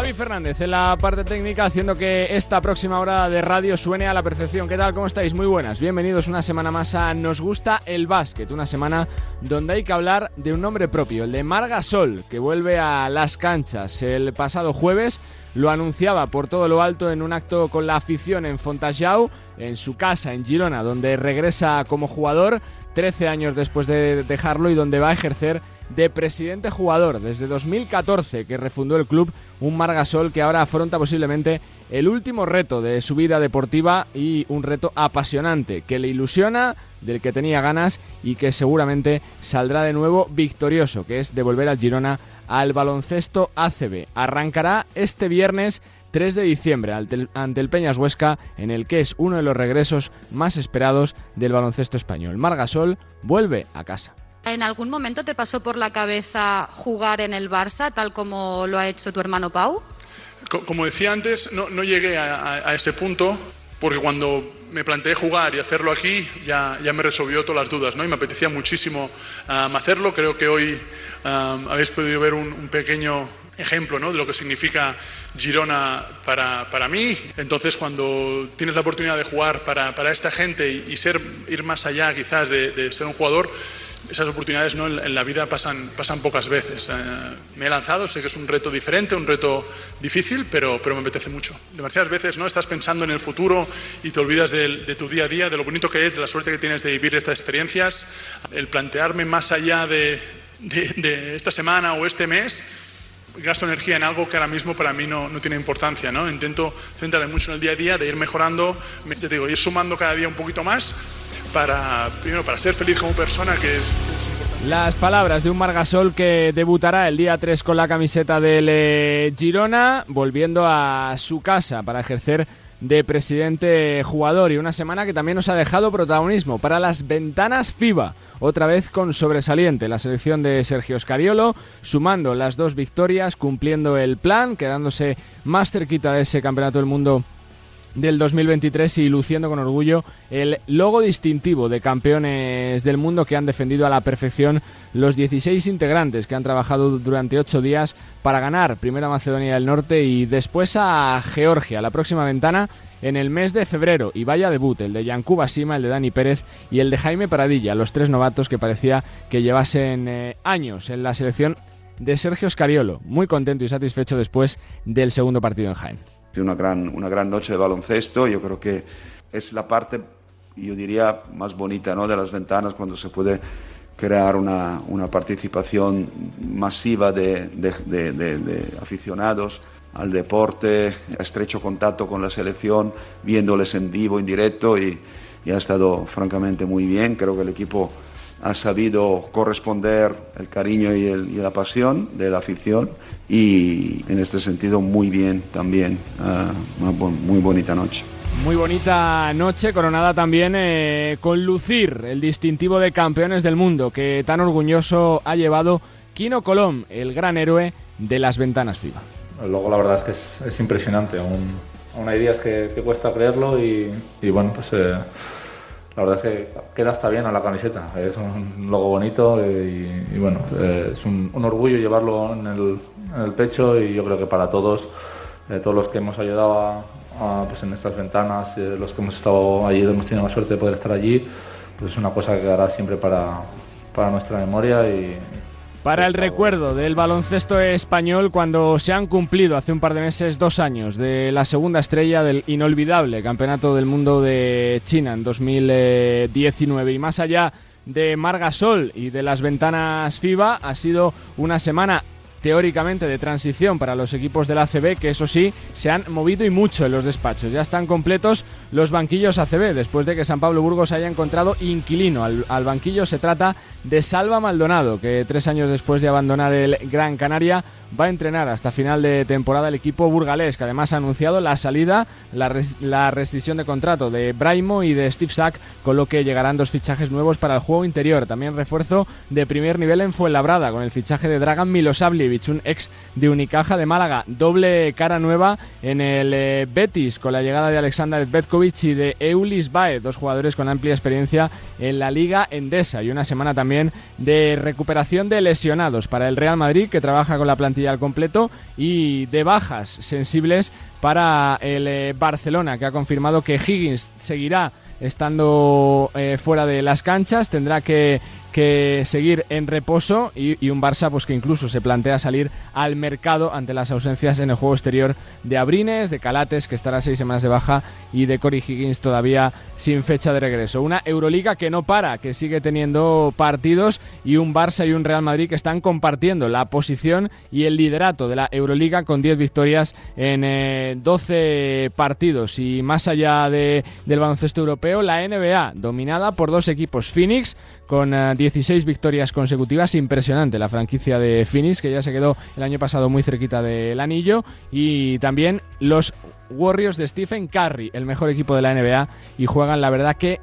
Javi Fernández en la parte técnica haciendo que esta próxima hora de radio suene a la perfección. ¿Qué tal? ¿Cómo estáis? Muy buenas. Bienvenidos una semana más a Nos gusta el básquet, una semana donde hay que hablar de un nombre propio, el de Marga Sol, que vuelve a las canchas el pasado jueves. Lo anunciaba por todo lo alto en un acto con la afición en Fontajau, en su casa en Girona, donde regresa como jugador 13 años después de dejarlo y donde va a ejercer de presidente jugador desde 2014 que refundó el club, un Margasol que ahora afronta posiblemente el último reto de su vida deportiva y un reto apasionante que le ilusiona, del que tenía ganas y que seguramente saldrá de nuevo victorioso, que es devolver al Girona al baloncesto ACB. Arrancará este viernes 3 de diciembre ante el Peñas Huesca, en el que es uno de los regresos más esperados del baloncesto español. Margasol vuelve a casa. ¿En algún momento te pasó por la cabeza jugar en el Barça, tal como lo ha hecho tu hermano Pau? Como decía antes, no, llegué a, ese punto porque cuando me planteé jugar y hacerlo aquí ya, ya me resolvió todas las dudas ¿no? y me apetecía muchísimo um, hacerlo. Creo que hoy um, habéis podido ver un, pequeño ejemplo ¿no? de lo que significa Girona para, para, mí. Entonces, cuando tienes la oportunidad de jugar para, para esta gente y, ser, ir más allá quizás de, de ser un jugador, esas oportunidades ¿no? en, la vida pasan, pasan pocas veces. Eh, me he lanzado, sé que es un reto diferente, un reto difícil, pero, pero me apetece mucho. Demasiadas veces ¿no? estás pensando en el futuro y te olvidas de, tu día a día, de lo bonito que es, de la suerte que tienes de vivir estas experiencias. El plantearme más allá de, de, esta semana o este mes, gasto energía en algo que ahora mismo para mí no, no, tiene importancia. ¿no? Intento centrarme mucho en el día a día, de ir mejorando, te digo, ir sumando cada día un poquito más para, primero, para ser feliz como persona, que es. Las palabras de un Margasol que debutará el día 3 con la camiseta del eh, Girona, volviendo a su casa para ejercer de presidente jugador y una semana que también nos ha dejado protagonismo para las ventanas FIBA. Otra vez con sobresaliente la selección de Sergio Scariolo, sumando las dos victorias, cumpliendo el plan, quedándose más cerquita de ese campeonato del mundo del 2023 y luciendo con orgullo el logo distintivo de campeones del mundo que han defendido a la perfección los 16 integrantes que han trabajado durante 8 días para ganar primero a Macedonia del Norte y después a Georgia, la próxima ventana en el mes de febrero. Y vaya debut, el de Yancuba Sima, el de Dani Pérez y el de Jaime Paradilla, los tres novatos que parecía que llevasen eh, años en la selección de Sergio Scariolo, muy contento y satisfecho después del segundo partido en Jaén una gran, una gran noche de baloncesto. Yo creo que es la parte, yo diría, más bonita ¿no? de las ventanas cuando se puede crear una, una participación masiva de, de, de, aficionados al deporte, estrecho contacto con la selección, viéndoles en vivo, en directo y, y ha estado francamente muy bien. Creo que el equipo ha sabido corresponder el cariño y, la pasión de la afición y en este sentido muy bien también, ah, una muy bonita noche. Muy bonita noche, coronada también eh, con lucir el distintivo de campeones del mundo que tan orgulloso ha llevado Kino Colom, el gran héroe de las ventanas FIBA. Luego la verdad es que es, impresionante, aún, aún, hay días que, cuesta creerlo y, bueno, pues... Eh, la verdad es que queda hasta bien a la camiseta. Es un logo bonito y, bueno, eh, es un, orgullo llevarlo en el, pecho y yo creo que para todos, eh, todos los que hemos ayudado pues en estas ventanas, eh, los que hemos estado allí, hemos tenido la suerte de poder estar allí, pues es una cosa que quedará siempre para, para nuestra memoria y, para el recuerdo del baloncesto español cuando se han cumplido hace un par de meses dos años de la segunda estrella del inolvidable Campeonato del Mundo de China en 2019 y más allá de Margasol y de las ventanas FIBA ha sido una semana teóricamente de transición para los equipos del ACB, que eso sí, se han movido y mucho en los despachos. Ya están completos los banquillos ACB, después de que San Pablo Burgos haya encontrado inquilino. Al, al banquillo se trata de Salva Maldonado, que tres años después de abandonar el Gran Canaria va a entrenar hasta final de temporada el equipo burgalés, que además ha anunciado la salida, la, la rescisión de contrato de Braimo y de Steve Sack, con lo que llegarán dos fichajes nuevos para el juego interior. También refuerzo de primer nivel en Fuenlabrada, con el fichaje de Dragan Milosavljevic un ex de Unicaja de Málaga. Doble cara nueva en el eh, Betis con la llegada de Alexander Betkovic y de Eulis Bae, dos jugadores con amplia experiencia en la Liga Endesa. Y una semana también de recuperación de lesionados para el Real Madrid, que trabaja con la plantilla al completo, y de bajas sensibles para el eh, Barcelona, que ha confirmado que Higgins seguirá estando eh, fuera de las canchas, tendrá que que seguir en reposo y, un Barça pues que incluso se plantea salir al mercado ante las ausencias en el juego exterior de Abrines, de Calates que estará seis semanas de baja y de Cory Higgins todavía sin fecha de regreso. Una Euroliga que no para, que sigue teniendo partidos y un Barça y un Real Madrid que están compartiendo la posición y el liderato de la Euroliga con 10 victorias en 12 eh, partidos y más allá de, del baloncesto europeo, la NBA dominada por dos equipos, Phoenix con 16 eh, victorias consecutivas. Impresionante la franquicia de Phoenix, que ya se quedó el año pasado muy cerquita del anillo. Y también los Warriors de Stephen Curry, el mejor equipo de la NBA. Y juegan, la verdad, que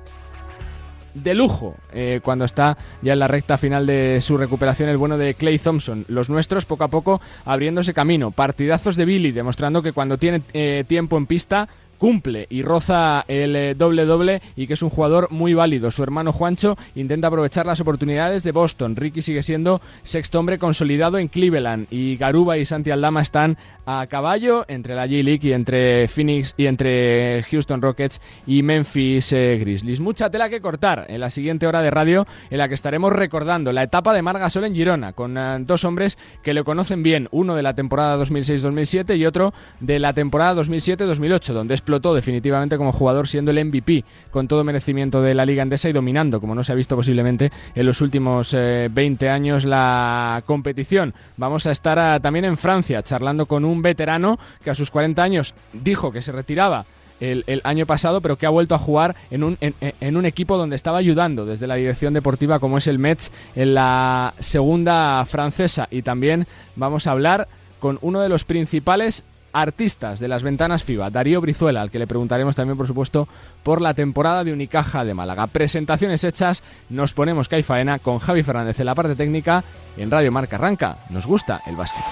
de lujo eh, cuando está ya en la recta final de su recuperación el bueno de Clay Thompson. Los nuestros poco a poco abriéndose camino. Partidazos de Billy, demostrando que cuando tiene eh, tiempo en pista cumple y roza el eh, doble doble y que es un jugador muy válido. Su hermano Juancho intenta aprovechar las oportunidades de Boston. Ricky sigue siendo sexto hombre consolidado en Cleveland y Garuba y Santi Aldama están a caballo entre la J-League y entre Phoenix y entre Houston Rockets y Memphis eh, Grizzlies. Mucha tela que cortar en la siguiente hora de radio en la que estaremos recordando la etapa de Margasol en Girona con eh, dos hombres que le conocen bien, uno de la temporada 2006-2007 y otro de la temporada 2007-2008, donde es definitivamente como jugador siendo el MVP con todo merecimiento de la Liga Endesa y dominando, como no se ha visto posiblemente en los últimos 20 eh, años, la competición. Vamos a estar también en Francia charlando con un veterano que a sus 40 años dijo que se retiraba el, año pasado, pero que ha vuelto a jugar en un, en, un, equipo donde estaba ayudando desde la dirección deportiva, como es el Metz, en la segunda francesa. Y también vamos a hablar con uno de los principales artistas de las ventanas FIBA, Darío Brizuela, al que le preguntaremos también, por supuesto, por la temporada de Unicaja de Málaga. Presentaciones hechas, nos ponemos caifaena con Javi Fernández en la parte técnica en Radio Marca Arranca. Nos gusta el básquet.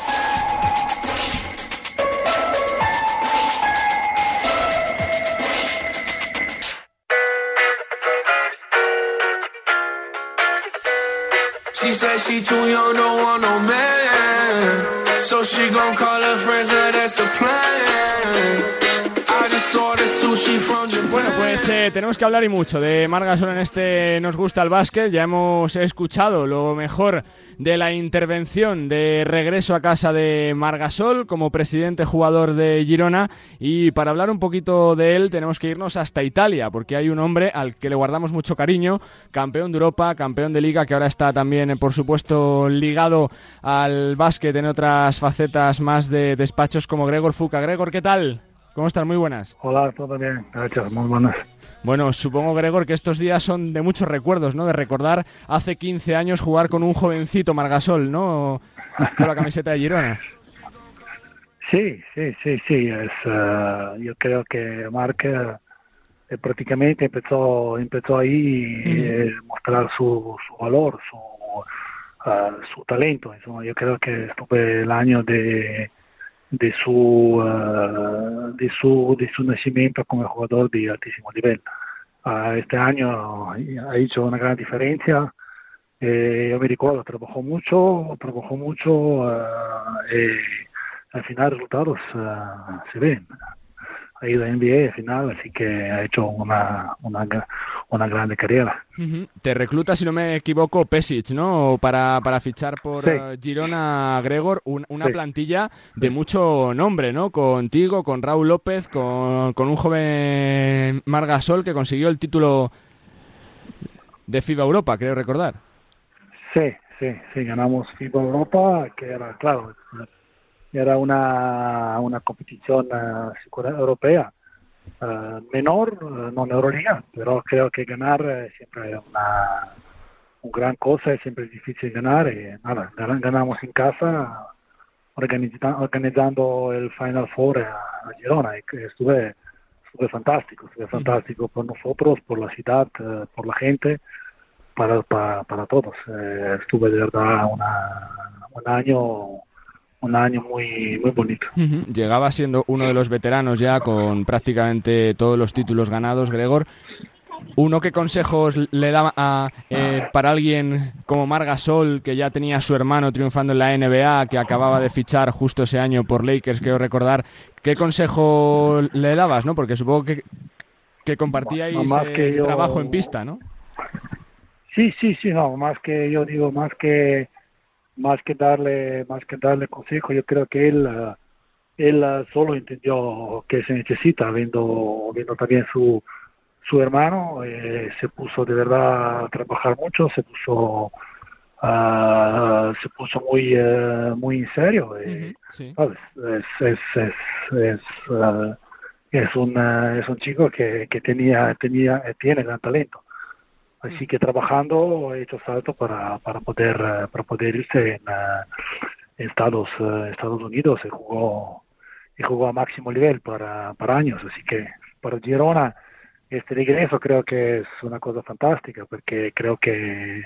So she gon' call her friends, now that's a plan. Bueno, pues eh, tenemos que hablar y mucho de Margasol en este Nos gusta el básquet. Ya hemos escuchado lo mejor de la intervención de regreso a casa de Margasol como presidente jugador de Girona. Y para hablar un poquito de él, tenemos que irnos hasta Italia, porque hay un hombre al que le guardamos mucho cariño, campeón de Europa, campeón de Liga, que ahora está también, por supuesto, ligado al básquet en otras facetas más de despachos como Gregor Fuca. Gregor, ¿qué tal? ¿Cómo estás? Muy buenas. Hola, todo bien. Gracias, muy buenas. Bueno, supongo, Gregor, que estos días son de muchos recuerdos, ¿no? De recordar hace 15 años jugar con un jovencito Margasol, ¿no? Con la camiseta de Girona. Sí, sí, sí, sí. Es, eh, yo creo que Marc eh, prácticamente empezó, empezó ahí a eh, mostrar su, su valor, su, su talento. yo creo que estuve el año de de su, uh, de su, de su nacimiento como jugador de altísimo nivel. Uh, este año ha hecho una gran diferencia. Eh, yo me recuerdo, trabajó mucho, trabajó mucho uh, y al final resultados se ven ha ido a NBA final, así que ha hecho una, una, una grande carrera. Te recluta, si no me equivoco, Pesic, ¿no? Para, para fichar por eh, Girona Gregor, una plantilla de mucho nombre, ¿no? Contigo, con Raúl López, con, con un joven Margasol que consiguió el título de FIBA Europa, creo recordar. Sí, sí, sí, ganamos FIBA Europa, que era, claro, era una, una competición uh, europea uh, menor, uh, no Euroliga, pero creo que ganar siempre es una, una gran cosa, es siempre difícil ganar y nada, ganamos en casa organizando el Final Four a, Girona y estuve, estuve fantástico, estuve fantástico por nosotros, por la ciudad, por la gente, para, para, para todos. estuve de verdad una, un año un año muy, muy bonito. Llegaba siendo uno de los veteranos ya con prácticamente todos los títulos ganados, Gregor. ¿Uno qué consejos le da eh, para alguien como Margasol, que ya tenía a su hermano triunfando en la NBA, que acababa de fichar justo ese año por Lakers, quiero recordar? ¿Qué consejo le dabas, no? Porque supongo que, que compartíais el trabajo en pista, ¿no? Sí, sí, sí, no, más que yo digo, más que más que darle más que darle consejo, yo creo que él uh, él uh, solo entendió que se necesita, viendo viendo también su su hermano, eh, se puso de verdad a trabajar mucho, se puso uh, se puso muy muy en serio, eh, ¿sabes? Es es es, es es un, es un chico que, que tenía, tenía, tiene gran talento. Así que trabajando he hecho salto para, para, poder, para poder irse en, en Estados, Estados Unidos y jugó, y jugó a máximo nivel para, para años. Así que para Girona este regreso creo que es una cosa fantástica porque creo que,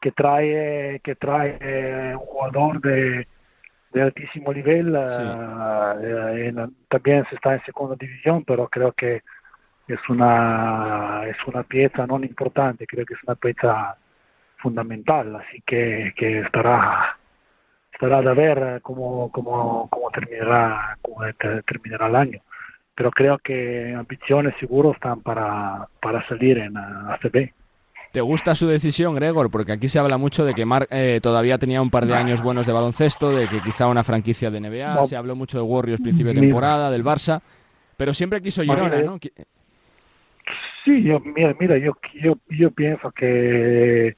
que trae, que trae un jugador de de altísimo nivel. Eh, también se está en segunda división, pero creo que es una es una pieza no importante, creo que es una pieza fundamental, así que, que estará estará de ver cómo, cómo, cómo terminará cómo terminará el año. Pero creo que ambiciones seguro están para, para salir en ACB. ¿Te gusta su decisión, Gregor? Porque aquí se habla mucho de que Mark eh, todavía tenía un par de años buenos de baloncesto, de que quizá una franquicia de NBA, se habló mucho de Warriors principio de temporada, del Barça, pero siempre quiso Girona, ¿no? Sí, yo, mira, mira yo, yo, yo pienso que eh,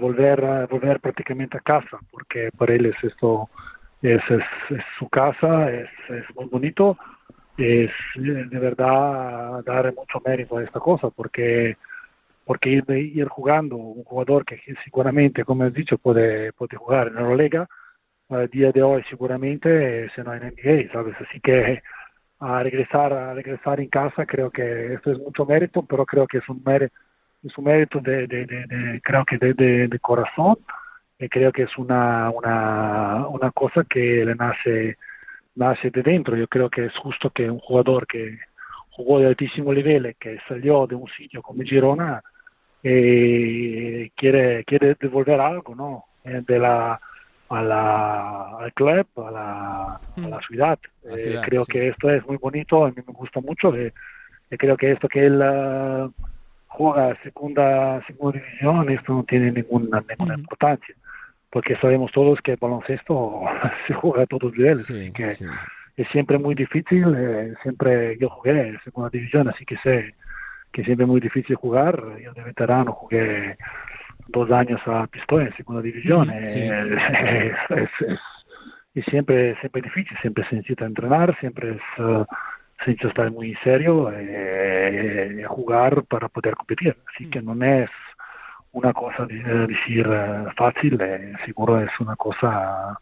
volver a volver prácticamente a casa, porque para él es esto, es, es, su casa, es, es muy bonito, es de verdad dar mucho mérito a esta cosa, porque porque ir, jugando un jugador que seguramente, como has dicho, puede, puede jugar en Eurolega, al día de hoy seguramente se no en NBA, ¿sabes? Así que a regresar, a regresar en casa creo que esto es mucho mérito, pero creo que es un mérito, es un mérito de, de, creo que de, de, corazón, y creo que es una, una, una cosa que le nace, nace de dentro. Yo creo que es justo que un jugador que jugó de altísimo nivel, que salió de un sitio como Girona, eh, quiere, quiere devolver algo, ¿no? Eh, de la, a la, al club, a la, a la hmm. ciudad. Eh, creo que esto es muy bonito, a mí me gusta mucho. Eh, creo que esto que él uh, juega segunda, segunda división, esto no tiene ninguna, ninguna hmm. importancia. Porque sabemos todos que el baloncesto se juega a todos los niveles. así que es siempre muy difícil. Eh, siempre yo jugué en segunda división, así que sé que siempre es muy difícil jugar. Yo de veterano jugué dos años a Pistoia en segunda división. Eh, y siempre, siempre es difícil, siempre se necesita entrenar, siempre es, uh, se necesita estar muy serio eh, jugar para poder competir. Así que no es una cosa de decir eh, fácil, eh, seguro es una cosa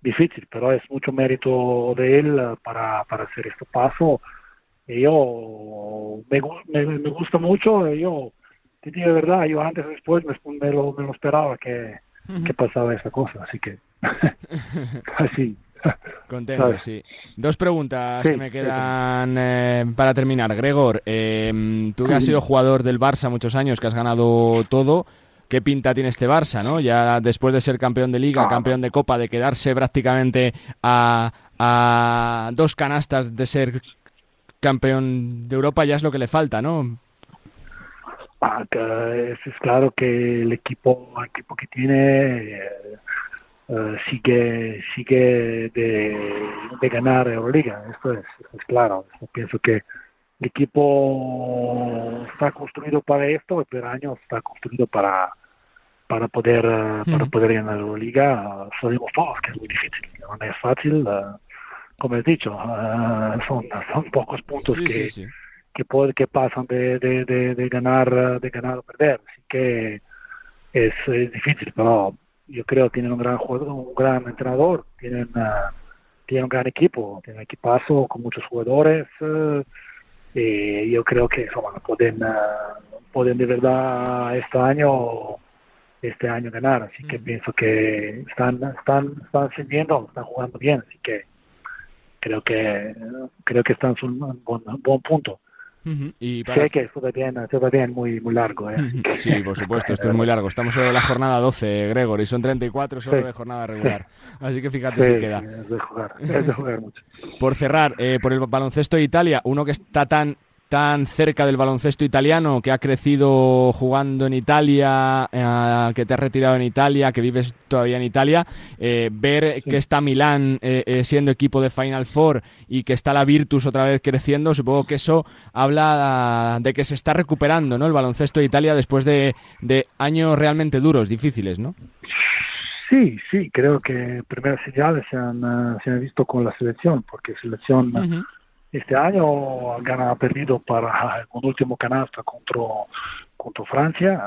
difícil, pero es mucho mérito de él para, para hacer este paso yo me, me, gusta mucho, yo te digo de verdad, yo antes o después me, lo, me lo esperaba que, que pasaba esa cosa, así que así. Contento, sí. Dos preguntas que me quedan eh, para terminar. Gregor, eh, tú que has sido jugador del Barça muchos años, que has ganado todo, ¿qué pinta tiene este Barça, no? Ya después de ser campeón de Liga, ah. campeón de Copa, de quedarse prácticamente a, a dos canastas de ser campeón de Europa ya es lo que le falta, ¿no? Es, claro que el equipo, el equipo que tiene eh, eh, sigue sigue de, ganar Euroliga, esto es, claro. pienso que el equipo está construido para esto, y pero año está construido para para poder eh, para poder ganar Euroliga. Sabemos todos que es muy difícil, no es fácil como he dicho, son, son pocos puntos que, que, que pasan de, de, de, ganar de ganar o perder. Así que es, difícil, pero yo creo que tienen un gran jugador, un gran entrenador, tienen, uh, tienen un gran equipo, tienen un equipazo con muchos jugadores. Uh, y yo creo que pueden, pueden de verdad este año este año ganar, así que pienso que están, están, están ascendiendo, están jugando bien, así que creo que creo que están en un buen, buen punto. Y Sé que esto también, esto también muy, muy largo. ¿eh? Sí, por supuesto, esto es muy largo. Estamos solo en la jornada 12, Gregor, y son 34 solo de jornada regular. Así que fíjate si queda. Es de jugar, es de jugar mucho. Por cerrar, eh, por el baloncesto de Italia, uno que está tan tan cerca del baloncesto italiano, que ha crecido jugando en Italia, eh, que te has retirado en Italia, que vives todavía en Italia, eh, ver que está Milán eh, siendo equipo de Final Four y que está la Virtus otra vez creciendo, supongo que eso habla de que se está recuperando ¿no? el baloncesto de Italia después de, años realmente duros, difíciles, ¿no? Sí, sí, creo que primeras señales se han, se han visto con la selección, porque selección este año ha perdido para un último canasta contra, contra Francia,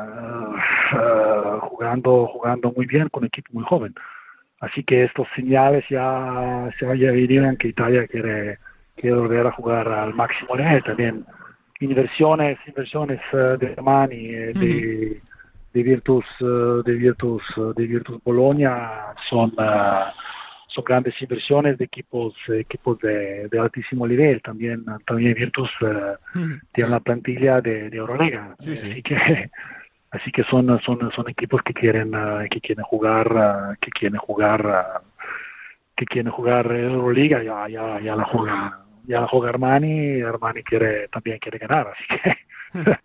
uh, jugando, jugando muy bien con un equipo muy joven. Así que estos señales ya se dirían que Italia quiere, quiere volver a jugar al máximo nivel. También inversiones, inversiones uh, de Armani, de, de Virtus, de Virtus, de Virtus Bologna son son grandes inversiones de equipos equipos de, altísimo nivel. También, también Virtus eh, tiene una plantilla de, de Euroliga. Así que así que son son son equipos que quieren eh, que quieren jugar eh, que quieren jugar que quieren jugar Euroliga ya ya ya la juega ya la juega Armani Armani quiere también quiere ganar así que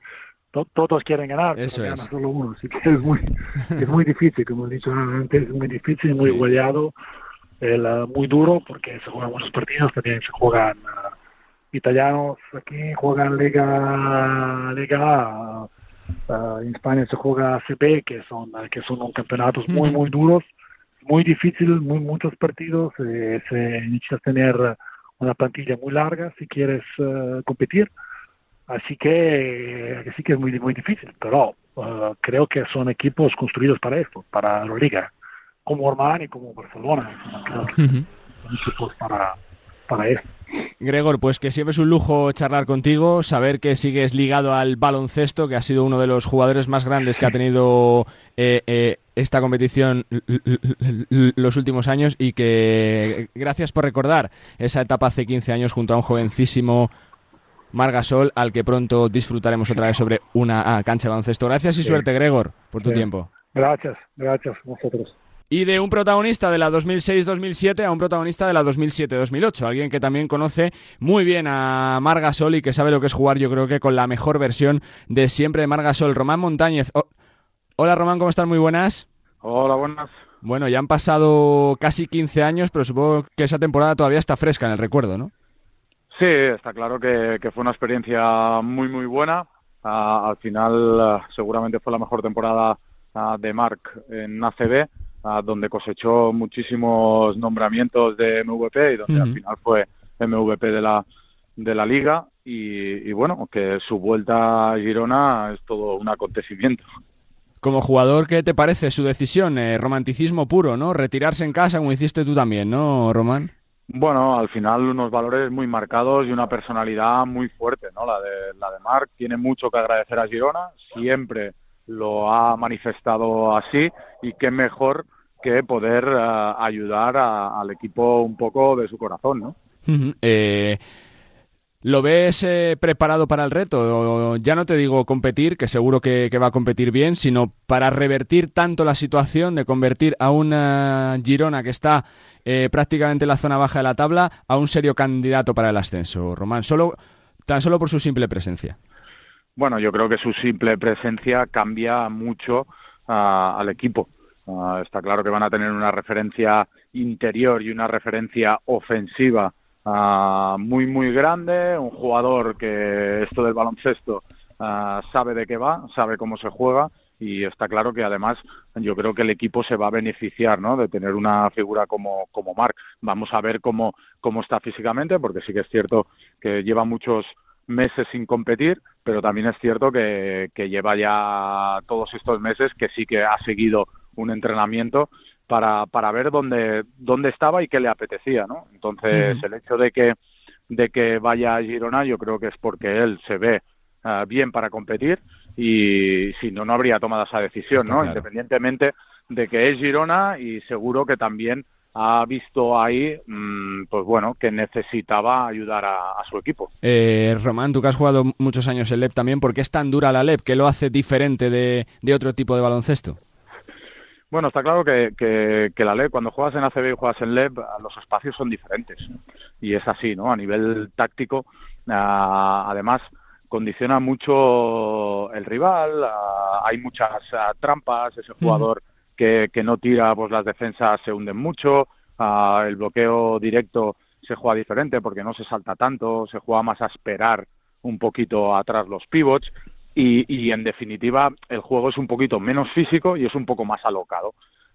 todos quieren ganar Eso es. solo uno así que es muy es muy difícil como he dicho antes es muy difícil muy igualado el, uh, muy duro porque se juegan muchos partidos, también se juegan uh, italianos aquí, juegan Liga, Liga uh, en España se juega ACB, que son, que son campeonatos muy, muy duros, muy difícil, muy, muchos partidos, eh, se necesita tener una plantilla muy larga si quieres competir. Así que, así que es muy, muy difícil, pero creo que son equipos construidos para esto, para la liga como Armani, como Barcelona. para, para eso. Gregor, pues que siempre es un lujo charlar contigo, saber que sigues ligado al baloncesto, que ha sido uno de los jugadores más grandes que ha tenido eh, eh, esta competición los últimos años y que gracias por recordar esa etapa hace 15 años junto a un jovencísimo Margasol al que pronto disfrutaremos otra vez sobre una ah, cancha de baloncesto. Gracias y suerte, Gregor, por tu tiempo. Gracias, gracias a vosotros y de un protagonista de la 2006-2007 a un protagonista de la 2007-2008. Alguien que también conoce muy bien a Margasol y que sabe lo que es jugar, yo creo que con la mejor versión de siempre de Margasol. Román Montañez. Hola Román, ¿cómo estás? Muy buenas. Hola, buenas. Bueno, ya han pasado casi 15 años, pero supongo que esa temporada todavía está fresca en el recuerdo, ¿no? Sí, está claro que, fue una experiencia muy, muy buena. Ah, al final, ah, seguramente fue la mejor temporada ah, de Marc en ACB donde cosechó muchísimos nombramientos de MVP y donde al final fue MVP de la, de la liga y, bueno, que su vuelta a Girona es todo un acontecimiento. Como jugador, ¿qué te parece su decisión? Eh, romanticismo puro, ¿no? Retirarse en casa, como hiciste tú también, ¿no, Román? Bueno, al final unos valores muy marcados y una personalidad muy fuerte, ¿no? La de, la de Marc tiene mucho que agradecer a Girona, siempre lo ha manifestado así y qué mejor que poder eh, ayudar al equipo un poco de su corazón, ¿no? Eh, ¿Lo ves eh, preparado para el reto? Ya no te digo competir, que seguro que, va a competir bien, sino para revertir tanto la situación de convertir a una Girona que está prácticamente en la zona baja de la tabla a un serio candidato para el ascenso, Román, solo, tan solo por su simple presencia. Bueno, yo creo que su simple presencia cambia mucho ah, al equipo. Ah, está claro que van a tener una referencia interior y una referencia ofensiva ah, muy, muy grande. Un jugador que esto del baloncesto sabe de qué va, sabe cómo se juega y está claro que además yo creo que el equipo se va a beneficiar ¿no? de tener una figura como, como Marc. Vamos a ver cómo, cómo está físicamente, porque sí que es cierto que lleva muchos meses sin competir, pero también es cierto que, lleva ya todos estos meses que sí que ha seguido un entrenamiento para, para ver dónde, dónde estaba y qué le apetecía, ¿no? Entonces, el hecho de que, de que vaya a Girona yo creo que es porque él se ve eh, bien para competir y si no, no habría tomado esa decisión, ¿no? Independientemente de que es Girona y seguro que también ha visto ahí, mm, pues bueno, que necesitaba ayudar a, su equipo. Eh, Román, tú que has jugado muchos años en LEP también, ¿por qué es tan dura la LEP? ¿Qué lo hace diferente de, otro tipo de baloncesto? Bueno, está claro que, que, la LEP, cuando juegas en ACB y juegas en LEP, los espacios son diferentes. Y es así, ¿no? A nivel táctico, ah, además, condiciona mucho el rival, ah, hay muchas ah, trampas, ese jugador que, no tira, pues las defensas se hunden mucho, el bloqueo directo se juega diferente porque no se salta tanto, se juega más a esperar un poquito atrás los pivots y, en definitiva el juego es un poquito menos físico y es un poco más alocado.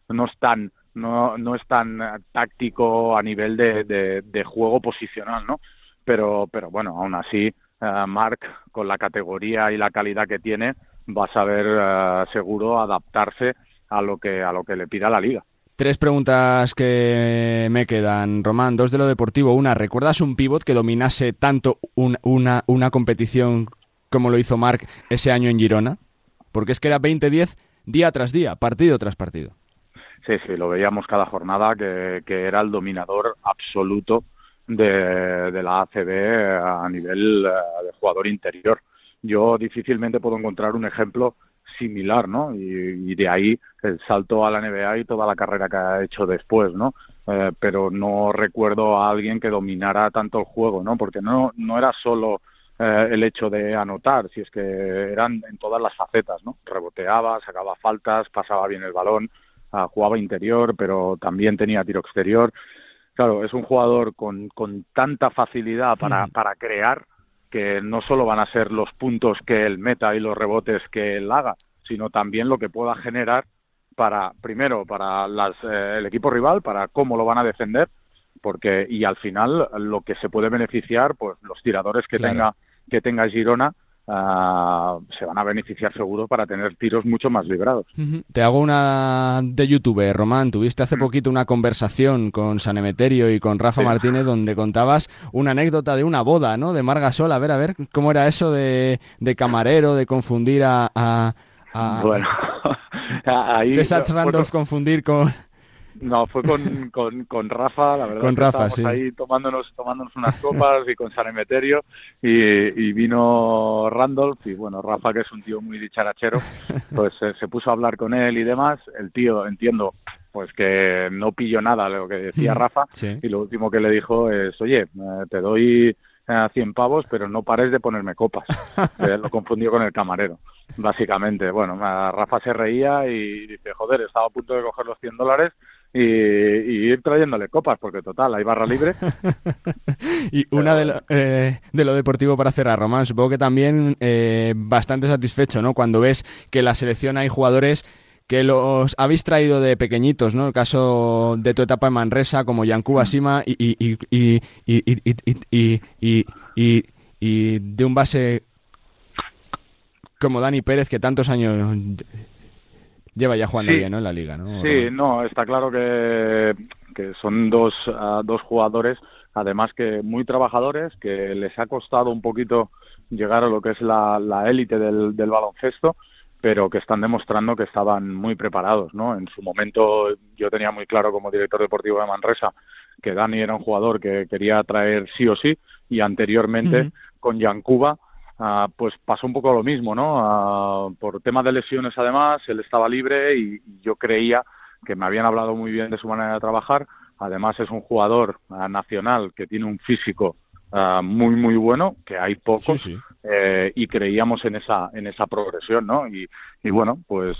No es tan, no, no es tan táctico a nivel de, de, juego posicional, ¿no? Pero, pero bueno, aún así, uh, Mark, con la categoría y la calidad que tiene, va a saber eh, seguro adaptarse a lo que a lo que le pida la liga. Tres preguntas que me quedan, Román. Dos de lo deportivo. Una, ¿recuerdas un pivot que dominase tanto una, una competición como lo hizo Marc ese año en Girona? Porque es que era 20-10 día tras día, partido tras partido. Sí, sí, lo veíamos cada jornada que, era el dominador absoluto de, de la ACB a nivel eh, de jugador interior. Yo difícilmente puedo encontrar un ejemplo similar, ¿no? Y, de ahí el salto a la NBA y toda la carrera que ha hecho después, ¿no? Eh, pero no recuerdo a alguien que dominara tanto el juego, ¿no? Porque no, no era solo eh, el hecho de anotar, si es que eran en todas las facetas, ¿no? Reboteaba, sacaba faltas, pasaba bien el balón, ah, jugaba interior, pero también tenía tiro exterior. Claro, es un jugador con, con tanta facilidad para, para crear que no solo van a ser los puntos que él meta y los rebotes que él haga, sino también lo que pueda generar para, primero, para las, eh, el equipo rival, para cómo lo van a defender, porque, y al final, lo que se puede beneficiar, pues los tiradores que tenga, que tenga Girona, Ah, se van a beneficiar seguro para tener tiros mucho más librados. Te hago una de YouTube, Román. Tuviste hace mm. poquito una conversación con San Emeterio y con Rafa Martínez donde contabas una anécdota de una boda, ¿no? De Margasol. A ver, a ver, ¿cómo era eso de, camarero, de confundir a... a, bueno, ahí... De Satch Randolph confundir con... No, fue con, con, con Rafa, la verdad. Con Rafa, sí. ahí tomándonos, tomándonos unas copas y con San Emeterio y, vino Randolph y bueno, Rafa, que es un tío muy dicharachero, pues se puso a hablar con él y demás. El tío, entiendo, pues que no pilló nada lo que decía mm, Rafa y lo último que le dijo es, oye, eh, te doy a 100 pavos, pero no pares de ponerme copas. lo confundió con el camarero, básicamente. Bueno, Rafa se reía y dice, joder, estaba a punto de coger los 100 dólares y, ir trayéndole copas, porque total, hay barra libre. y una de lo, eh, de lo deportivo para cerrar, Román, supongo que también eh, bastante satisfecho, ¿no? Cuando ves que la selección hay jugadores que los habéis traído de pequeñitos, ¿no? El caso de tu etapa en Manresa, como Yankuba Sima y, y, y, y, de un base como Dani Pérez, que tantos años lleva ya jugando bien ¿no? en la liga, ¿no? Sí, no, está claro que, que son dos, uh, dos jugadores, además que muy trabajadores, que les ha costado un poquito llegar a lo que es la, la élite del, del baloncesto, pero que están demostrando que estaban muy preparados, ¿no? En su momento yo tenía muy claro como director deportivo de Manresa que Dani era un jugador que quería traer sí o sí y anteriormente con Yancuba Ah, pues pasó un poco lo mismo, ¿no? Ah, por tema de lesiones, además, él estaba libre y, yo creía que me habían hablado muy bien de su manera de trabajar. Además, es un jugador ah, nacional que tiene un físico muy, muy bueno, que hay pocos, eh, y creíamos en esa, en esa progresión, ¿no? Y, y bueno, pues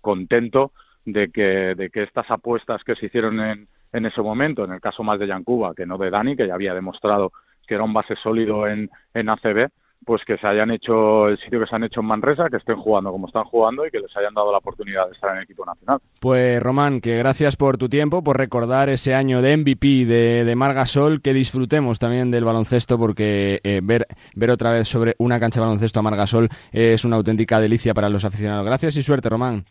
contento de que, de que estas apuestas que se hicieron en, en ese momento, en el caso más de Yancuba que no de Dani, que ya había demostrado que era un base sólido en, en ACB, pues que se hayan hecho el sitio que se han hecho en Manresa, que estén jugando como están jugando y que les hayan dado la oportunidad de estar en el equipo nacional. Pues Román, que gracias por tu tiempo, por recordar ese año de MVP de, de Margasol, que disfrutemos también del baloncesto porque eh, ver, ver otra vez sobre una cancha de baloncesto a Margasol es una auténtica delicia para los aficionados. Gracias y suerte, Román.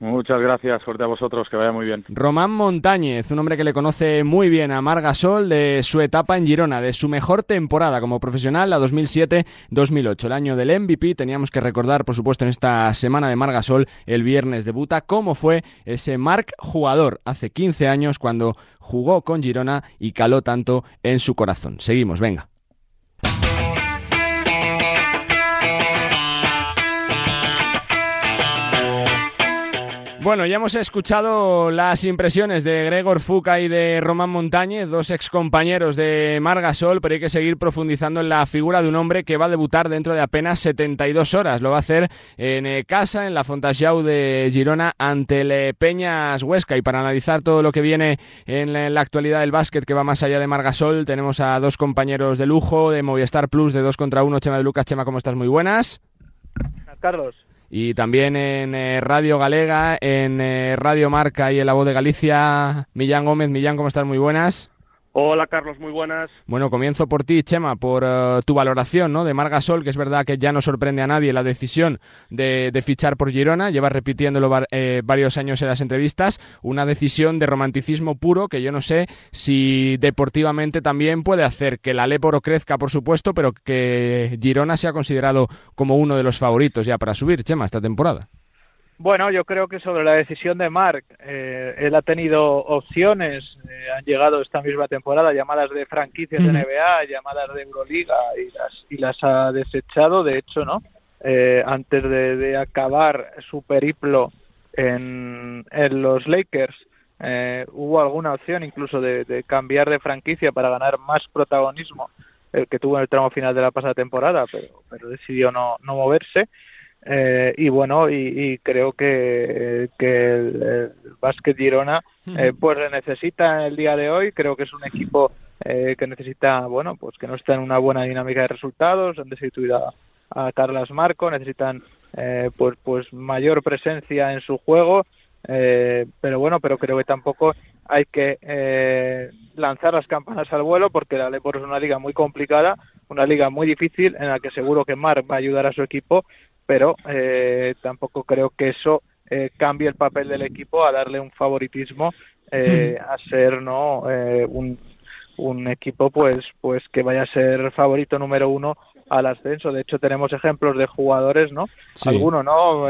Muchas gracias, suerte a vosotros, que vaya muy bien. Román Montañez, un hombre que le conoce muy bien a Margasol de su etapa en Girona, de su mejor temporada como profesional, la 2007-2008, el año del MVP. Teníamos que recordar, por supuesto, en esta semana de Margasol, el viernes debuta, cómo fue ese Marc jugador hace 15 años cuando jugó con Girona y caló tanto en su corazón. Seguimos, venga. Bueno, ya hemos escuchado las impresiones de Gregor Fuca y de Román Montañez, dos excompañeros de Margasol, pero hay que seguir profundizando en la figura de un hombre que va a debutar dentro de apenas 72 horas. Lo va a hacer en eh, casa, en la Fontajau de Girona, ante el Peñas Huesca. Y para analizar todo lo que viene en la, actualidad del básquet, que va más allá de Margasol, tenemos a dos compañeros de lujo de Movistar Plus de 2 contra 1. Chema de Lucas, Chema, ¿cómo estás? Muy buenas. Carlos y también en eh, Radio Galega, en eh, Radio Marca y en La Voz de Galicia. Millán Gómez, Millán, ¿cómo estás? Muy buenas. Hola Carlos, muy buenas. Bueno, comienzo por ti, Chema, por eh, tu valoración ¿no? de Margasol, que es verdad que ya no sorprende a nadie la decisión de, fichar por Girona, lleva repitiéndolo eh, varios años en las entrevistas, una decisión de romanticismo puro que yo no sé si deportivamente también puede hacer que la Leporo crezca, por supuesto, pero que Girona sea considerado como uno de los favoritos ya para subir, Chema, esta temporada. Bueno, yo creo que sobre la decisión de Mark, eh, él ha tenido opciones, eh, han llegado esta misma temporada llamadas de franquicias de NBA, llamadas de Euroliga y las, y las ha desechado, de hecho, ¿no? Eh, antes de, acabar su periplo en, en los Lakers, hubo alguna opción incluso de, cambiar de franquicia para ganar más protagonismo el que tuvo en el tramo final de la pasada temporada, pero, pero decidió no, no moverse. Eh, y bueno, y, creo que, que el, el Básquet Girona eh, pues necesita el día de hoy. Creo que es un equipo eh, que necesita, bueno, pues que no está en una buena dinámica de resultados, han destituido a, a Carlas Marco, necesitan pues, pues mayor presencia en su juego. pero bueno, pero creo que tampoco hay que lanzar las campanas al vuelo porque la Lepor es una liga muy complicada, una liga muy difícil en la que seguro que Mar va a ayudar a su equipo pero eh, tampoco creo que eso eh, cambie el papel del equipo a darle un favoritismo eh, a ser no un, un equipo pues pues que vaya a ser favorito número uno al ascenso. De hecho, tenemos ejemplos de jugadores, ¿no? Alguno, ¿no?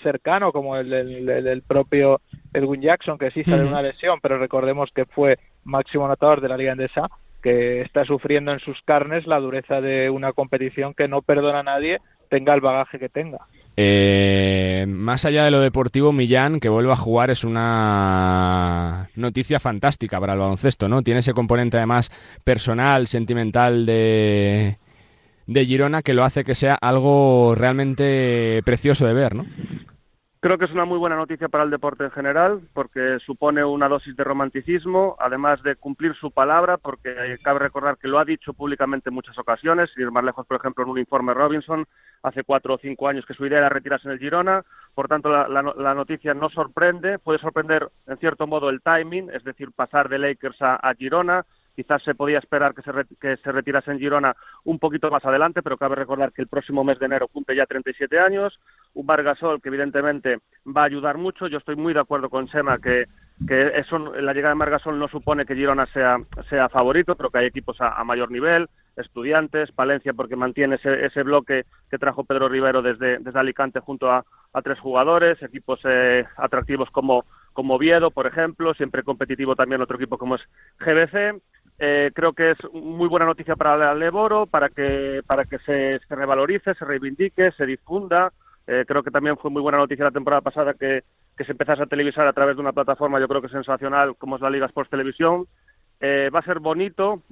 cercano, como el del propio Edwin Jackson, que sí sale de una lesión, pero recordemos que fue máximo anotador de la Liga Endesa, que está sufriendo en sus carnes la dureza de una competición que no perdona a nadie tenga el bagaje que tenga. Eh, más allá de lo deportivo, Millán, que vuelva a jugar, es una noticia fantástica para el baloncesto, ¿no? Tiene ese componente además personal, sentimental de, de Girona que lo hace que sea algo realmente precioso de ver, ¿no? Creo que es una muy buena noticia para el deporte en general, porque supone una dosis de romanticismo, además de cumplir su palabra, porque cabe recordar que lo ha dicho públicamente en muchas ocasiones, ir más lejos, por ejemplo, en un informe Robinson, hace cuatro o cinco años que su idea era retirarse en el Girona, por tanto la, noticia no sorprende, puede sorprender en cierto modo el timing, es decir, pasar de Lakers a Girona, Quizás se podía esperar que se, que se retirase en Girona un poquito más adelante, pero cabe recordar que el próximo mes de enero cumple ya 37 años. Un Vargasol que evidentemente va a ayudar mucho. Yo estoy muy de acuerdo con Sema que, que eso, la llegada de Margasol no supone que Girona sea, sea favorito, pero que hay equipos a, mayor nivel, estudiantes, Palencia porque mantiene ese, ese bloque que trajo Pedro Rivero desde, desde Alicante junto a, a tres jugadores, equipos eh, atractivos como, como Oviedo, por ejemplo, siempre competitivo también otro equipo como es GBC eh, creo que es muy buena noticia para el Leboro, para que, para que se, revalorice, se reivindique, se difunda. Eh, creo que también fue muy buena noticia la temporada pasada que, se empezase a televisar a través de una plataforma, yo creo que sensacional, como es la Liga Sports Televisión. Eh, va a ser bonito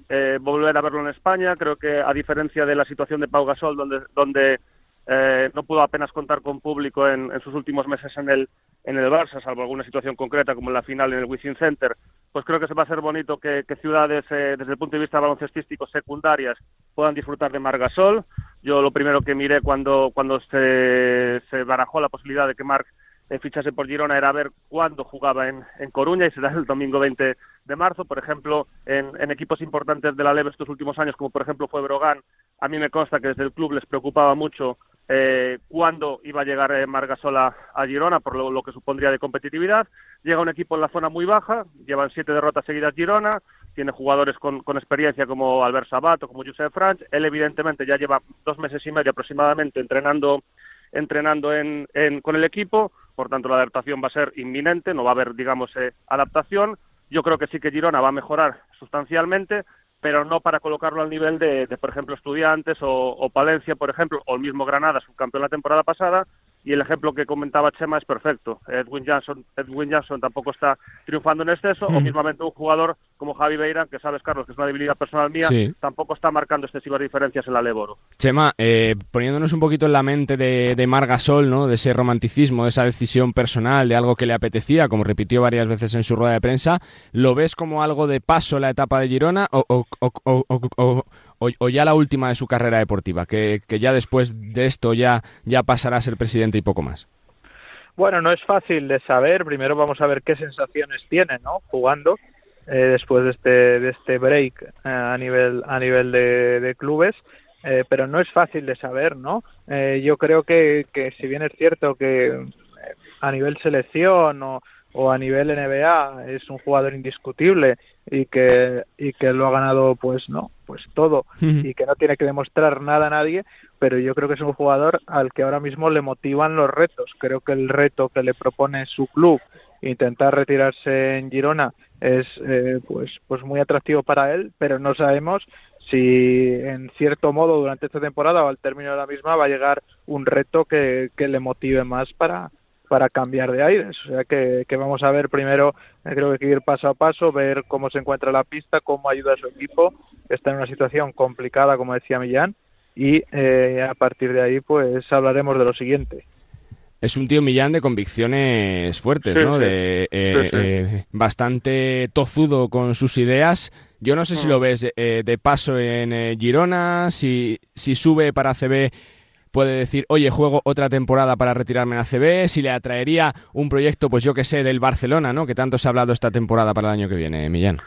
volver a verlo en España. Creo que, a diferencia de la situación de Pau Gasol, donde eh, no pudo apenas contar con público en, sus últimos meses en el, en el Barça, salvo alguna situación concreta como en la final en el Wizzing Center, pues creo que se va a ser bonito que, ciudades, eh, desde el punto de vista baloncestístico, secundarias, puedan disfrutar de Margasol. Yo lo primero que miré cuando, cuando se, se barajó la posibilidad de que Marc eh, fichase por Girona era ver cuándo jugaba en, en Coruña y será el domingo 20 de marzo. Por ejemplo, en, en, equipos importantes de la Leve estos últimos años, como por ejemplo fue Brogan, a mí me consta que desde el club les preocupaba mucho eh, cuándo iba a llegar eh, Margasola a Girona, por lo, que supondría de competitividad. Llega un equipo en la zona muy baja, llevan siete derrotas seguidas Girona, tiene jugadores con, experiencia como Albert Sabato, como Josep Franch. Él, evidentemente, ya lleva dos meses y medio aproximadamente entrenando, entrenando con el equipo, por tanto, la adaptación va a ser inminente, no va a haber, digamos, eh, adaptación. Yo creo que sí que Girona va a mejorar sustancialmente, pero no para colocarlo al nivel de, por ejemplo, Estudiantes o, Palencia, por ejemplo, o el mismo Granada, subcampeón la temporada pasada, y el ejemplo que comentaba Chema es perfecto. Edwin Johnson, Edwin Johnson tampoco está triunfando en exceso, o mismamente un jugador como Javi Beirán, que sabes, Carlos, que es una debilidad personal mía, tampoco está marcando excesivas diferencias en la Leboro. Chema, eh, poniéndonos un poquito en la mente de, de Margasol, ¿no? de ese romanticismo, de esa decisión personal, de algo que le apetecía, como repitió varias veces en su rueda de prensa, ¿lo ves como algo de paso la etapa de Girona o, o, ya la última de su carrera deportiva, que, ya después de esto ya, ya pasará a ser presidente y poco más? Bueno, no es fácil de saber. Primero vamos a ver qué sensaciones tiene, ¿no? Jugando eh, después de este, de este break eh, a nivel, a nivel de, clubes. Eh, pero no es fácil de saber, ¿no? yo creo que, que si bien es cierto que a nivel selección o, o a nivel NBA es un jugador indiscutible y que y que lo ha ganado pues no pues todo. Y que no tiene que demostrar nada a nadie pero yo creo que es un jugador al que ahora mismo le motivan los retos. Creo que el reto que le propone su club intentar retirarse en Girona es eh, pues pues muy atractivo para él pero no sabemos si en cierto modo durante esta temporada o al término de la misma va a llegar un reto que, que le motive más para para cambiar de aires. O sea que, vamos a ver primero, eh, creo que hay que ir paso a paso, ver cómo se encuentra la pista, cómo ayuda a su equipo. Está en una situación complicada, como decía Millán, y eh, a partir de ahí pues hablaremos de lo siguiente. Es un tío Millán de convicciones fuertes, ¿no? De, eh, bastante tozudo con sus ideas. Yo no sé si mm. lo ves de paso en Girona, si, si sube para CB puede decir, oye, juego otra temporada para retirarme en ACB, si le atraería un proyecto, pues yo que sé, del Barcelona, ¿no? Que tanto se ha hablado esta temporada para el año que viene, Millán.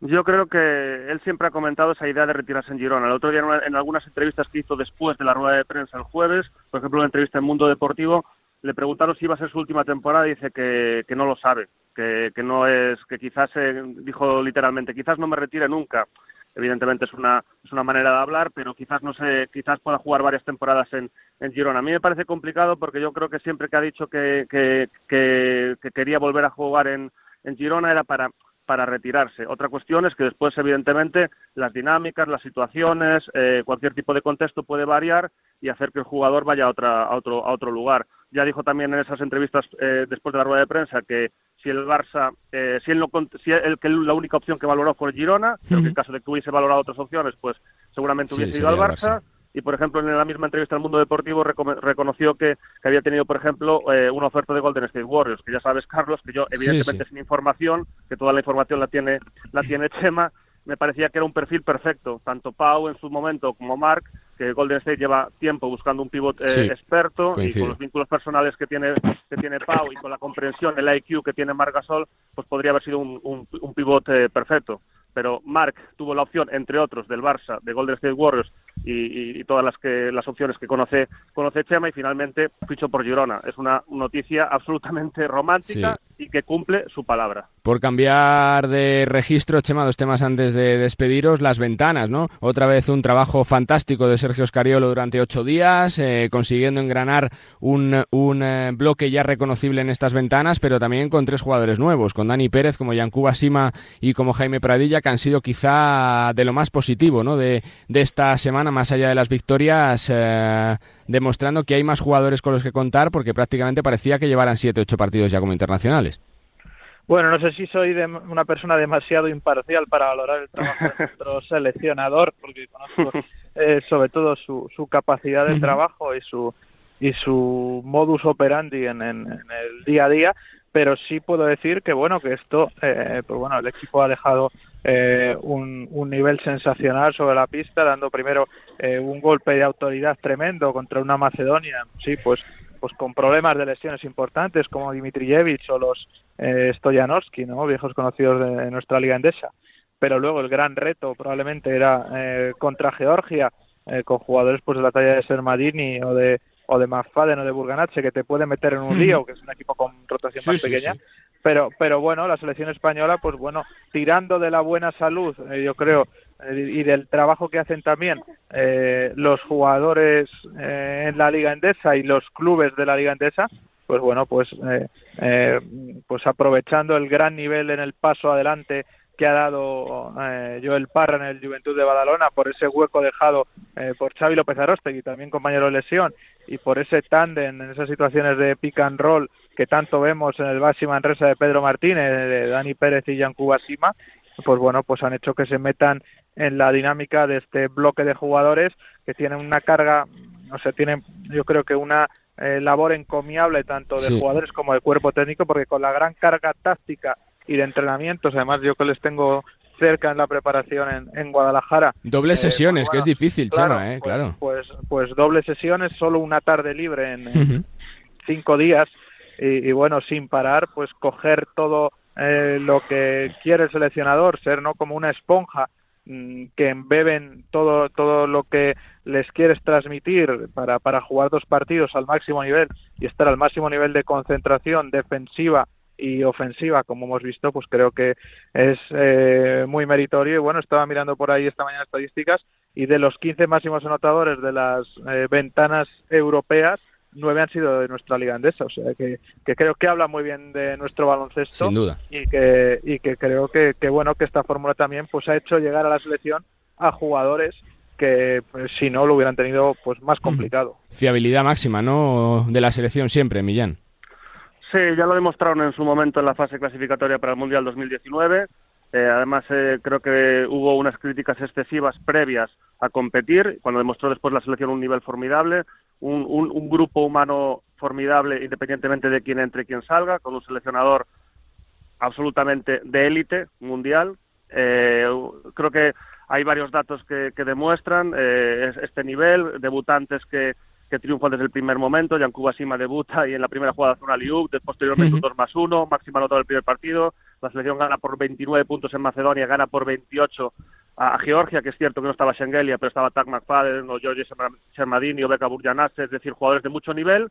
Yo creo que él siempre ha comentado esa idea de retirarse en Girona. El otro día, en, algunas entrevistas que hizo después de la rueda de prensa el jueves, por ejemplo, una entrevista en Mundo Deportivo, le preguntaron si iba a ser su última temporada y dice que, que no lo sabe, que, que no es, que quizás, eh, dijo literalmente, quizás no me retire nunca evidentemente es una, es una manera de hablar, pero quizás no sé, quizás pueda jugar varias temporadas en, en Girona. A mí me parece complicado porque yo creo que siempre que ha dicho que, que, que, quería volver a jugar en, en Girona era para para retirarse. Otra cuestión es que después, evidentemente, las dinámicas, las situaciones, eh, cualquier tipo de contexto puede variar y hacer que el jugador vaya a, otra, a, otro, a otro lugar. Ya dijo también en esas entrevistas eh, después de la rueda de prensa que si el Barça, eh, si, él si el, que la única opción que valoró fue Girona, pero que en caso de que hubiese valorado otras opciones, pues seguramente hubiese ido al Barça. Y, por ejemplo, en la misma entrevista al Mundo Deportivo reconoció que, había tenido, por ejemplo, eh, una oferta de Golden State Warriors, que ya sabes, Carlos, que yo, evidentemente, sin información, que toda la información la tiene, la tiene Chema, me parecía que era un perfil perfecto, tanto Pau en su momento como Mark, que Golden State lleva tiempo buscando un pivot eh, experto y con los vínculos personales que tiene que tiene Pau y con la comprensión, el IQ que tiene Marc Gasol, pues podría haber sido un, un, pivot eh, perfecto. Pero Mark tuvo la opción, entre otros, del Barça, de Golden State Warriors y, todas las que las opciones que conoce conoce Chema y finalmente fichó por Girona. Es una noticia absolutamente romántica y que cumple su palabra. Por cambiar de registro, Chema, dos temas antes de despediros, las ventanas, ¿no? Otra vez un trabajo fantástico de Sergio Scariolo durante ocho días, eh, consiguiendo engranar un, un eh, bloque ya reconocible en estas ventanas, pero también con tres jugadores nuevos, con Dani Pérez, como Yancuba Sima y como Jaime Pradilla, que han sido quizá de lo más positivo, ¿no? De, de esta semana más allá de las victorias, eh, demostrando que hay más jugadores con los que contar, porque prácticamente parecía que llevaran 7-8 partidos ya como internacionales. Bueno, no sé si soy de una persona demasiado imparcial para valorar el trabajo de nuestro seleccionador, porque conozco eh, sobre todo su, su capacidad de trabajo y su y su modus operandi en, el día a día, pero sí puedo decir que bueno que esto, eh, pues bueno, el equipo ha dejado eh, un, nivel sensacional sobre la pista, dando primero eh, un golpe de autoridad tremendo contra una Macedonia, sí, pues pues con problemas de lesiones importantes como Dimitrijevic o los eh, Stojanovski, ¿no? viejos conocidos de, nuestra liga endesa. Pero luego el gran reto probablemente era eh, contra Georgia, eh, con jugadores pues de la talla de Sermadini o de o de Maffaden o de Burganache que te puede meter en un lío, que es un equipo con rotación más pequeña. Pero, pero bueno, la selección española, pues bueno, tirando de la buena salud, eh, yo creo, eh, y del trabajo que hacen también eh, los jugadores en la Liga Endesa y los clubes de la Liga Endesa, pues bueno, pues, pues aprovechando el gran nivel en el paso adelante que ha dado eh, Joel Parra en el Juventud de Badalona por ese hueco dejado eh, por Xavi López Arostegui, también compañero de lesión, y por ese tándem en esas situaciones de pick and roll que tanto vemos en el Basi Manresa de Pedro Martínez, de Dani Pérez y Yancuba Sima, pues bueno, pues han hecho que se metan en la dinámica de este bloque de jugadores que tienen una carga, no sé, tienen yo creo que una eh, labor encomiable tanto de jugadores como de cuerpo técnico, porque con la gran carga táctica y de entrenamientos, además yo que les tengo cerca en la preparación en, Guadalajara. Dobles eh, sesiones, que es difícil, Chema, ¿eh? Pues, claro. Pues, pues dobles sesiones, solo una tarde libre en, cinco días y, bueno, sin parar, pues coger todo eh, lo que quiere el seleccionador, ser no como una esponja mm, que embeben todo, todo lo que les quieres transmitir para, para jugar dos partidos al máximo nivel y estar al máximo nivel de concentración defensiva y ofensiva, como hemos visto, pues creo que es eh, muy meritorio. Y bueno, estaba mirando por ahí esta mañana estadísticas y de los 15 máximos anotadores de las eh, ventanas europeas, nueve han sido de nuestra liga andesa. O sea que, que, creo que habla muy bien de nuestro baloncesto. Sin duda. Y que, y que creo que, que bueno que esta fórmula también pues ha hecho llegar a la selección a jugadores que pues, si no lo hubieran tenido pues más complicado. Fiabilidad máxima, ¿no? De la selección siempre, Millán. Sí, ya lo demostraron en su momento en la fase clasificatoria para el Mundial 2019. Eh, además, eh, creo que hubo unas críticas excesivas previas a competir, cuando demostró después la selección un nivel formidable, un, un, grupo humano formidable independientemente de quién entre y quién salga, con un seleccionador absolutamente de élite mundial. Eh, creo que hay varios datos que, que demuestran este nivel, debutantes que que triunfan desde el primer momento. Yankuba Sima debuta y en la primera jugada hace una liup, posteriormente un 2 más 1, máxima anotado el primer partido. La selección gana por 29 puntos en Macedonia, gana por 28 a, Georgia, que es cierto que no estaba Schengelia, pero estaba Tag McFadden o George Shermadini o Beka Burjanase, es decir, jugadores de mucho nivel.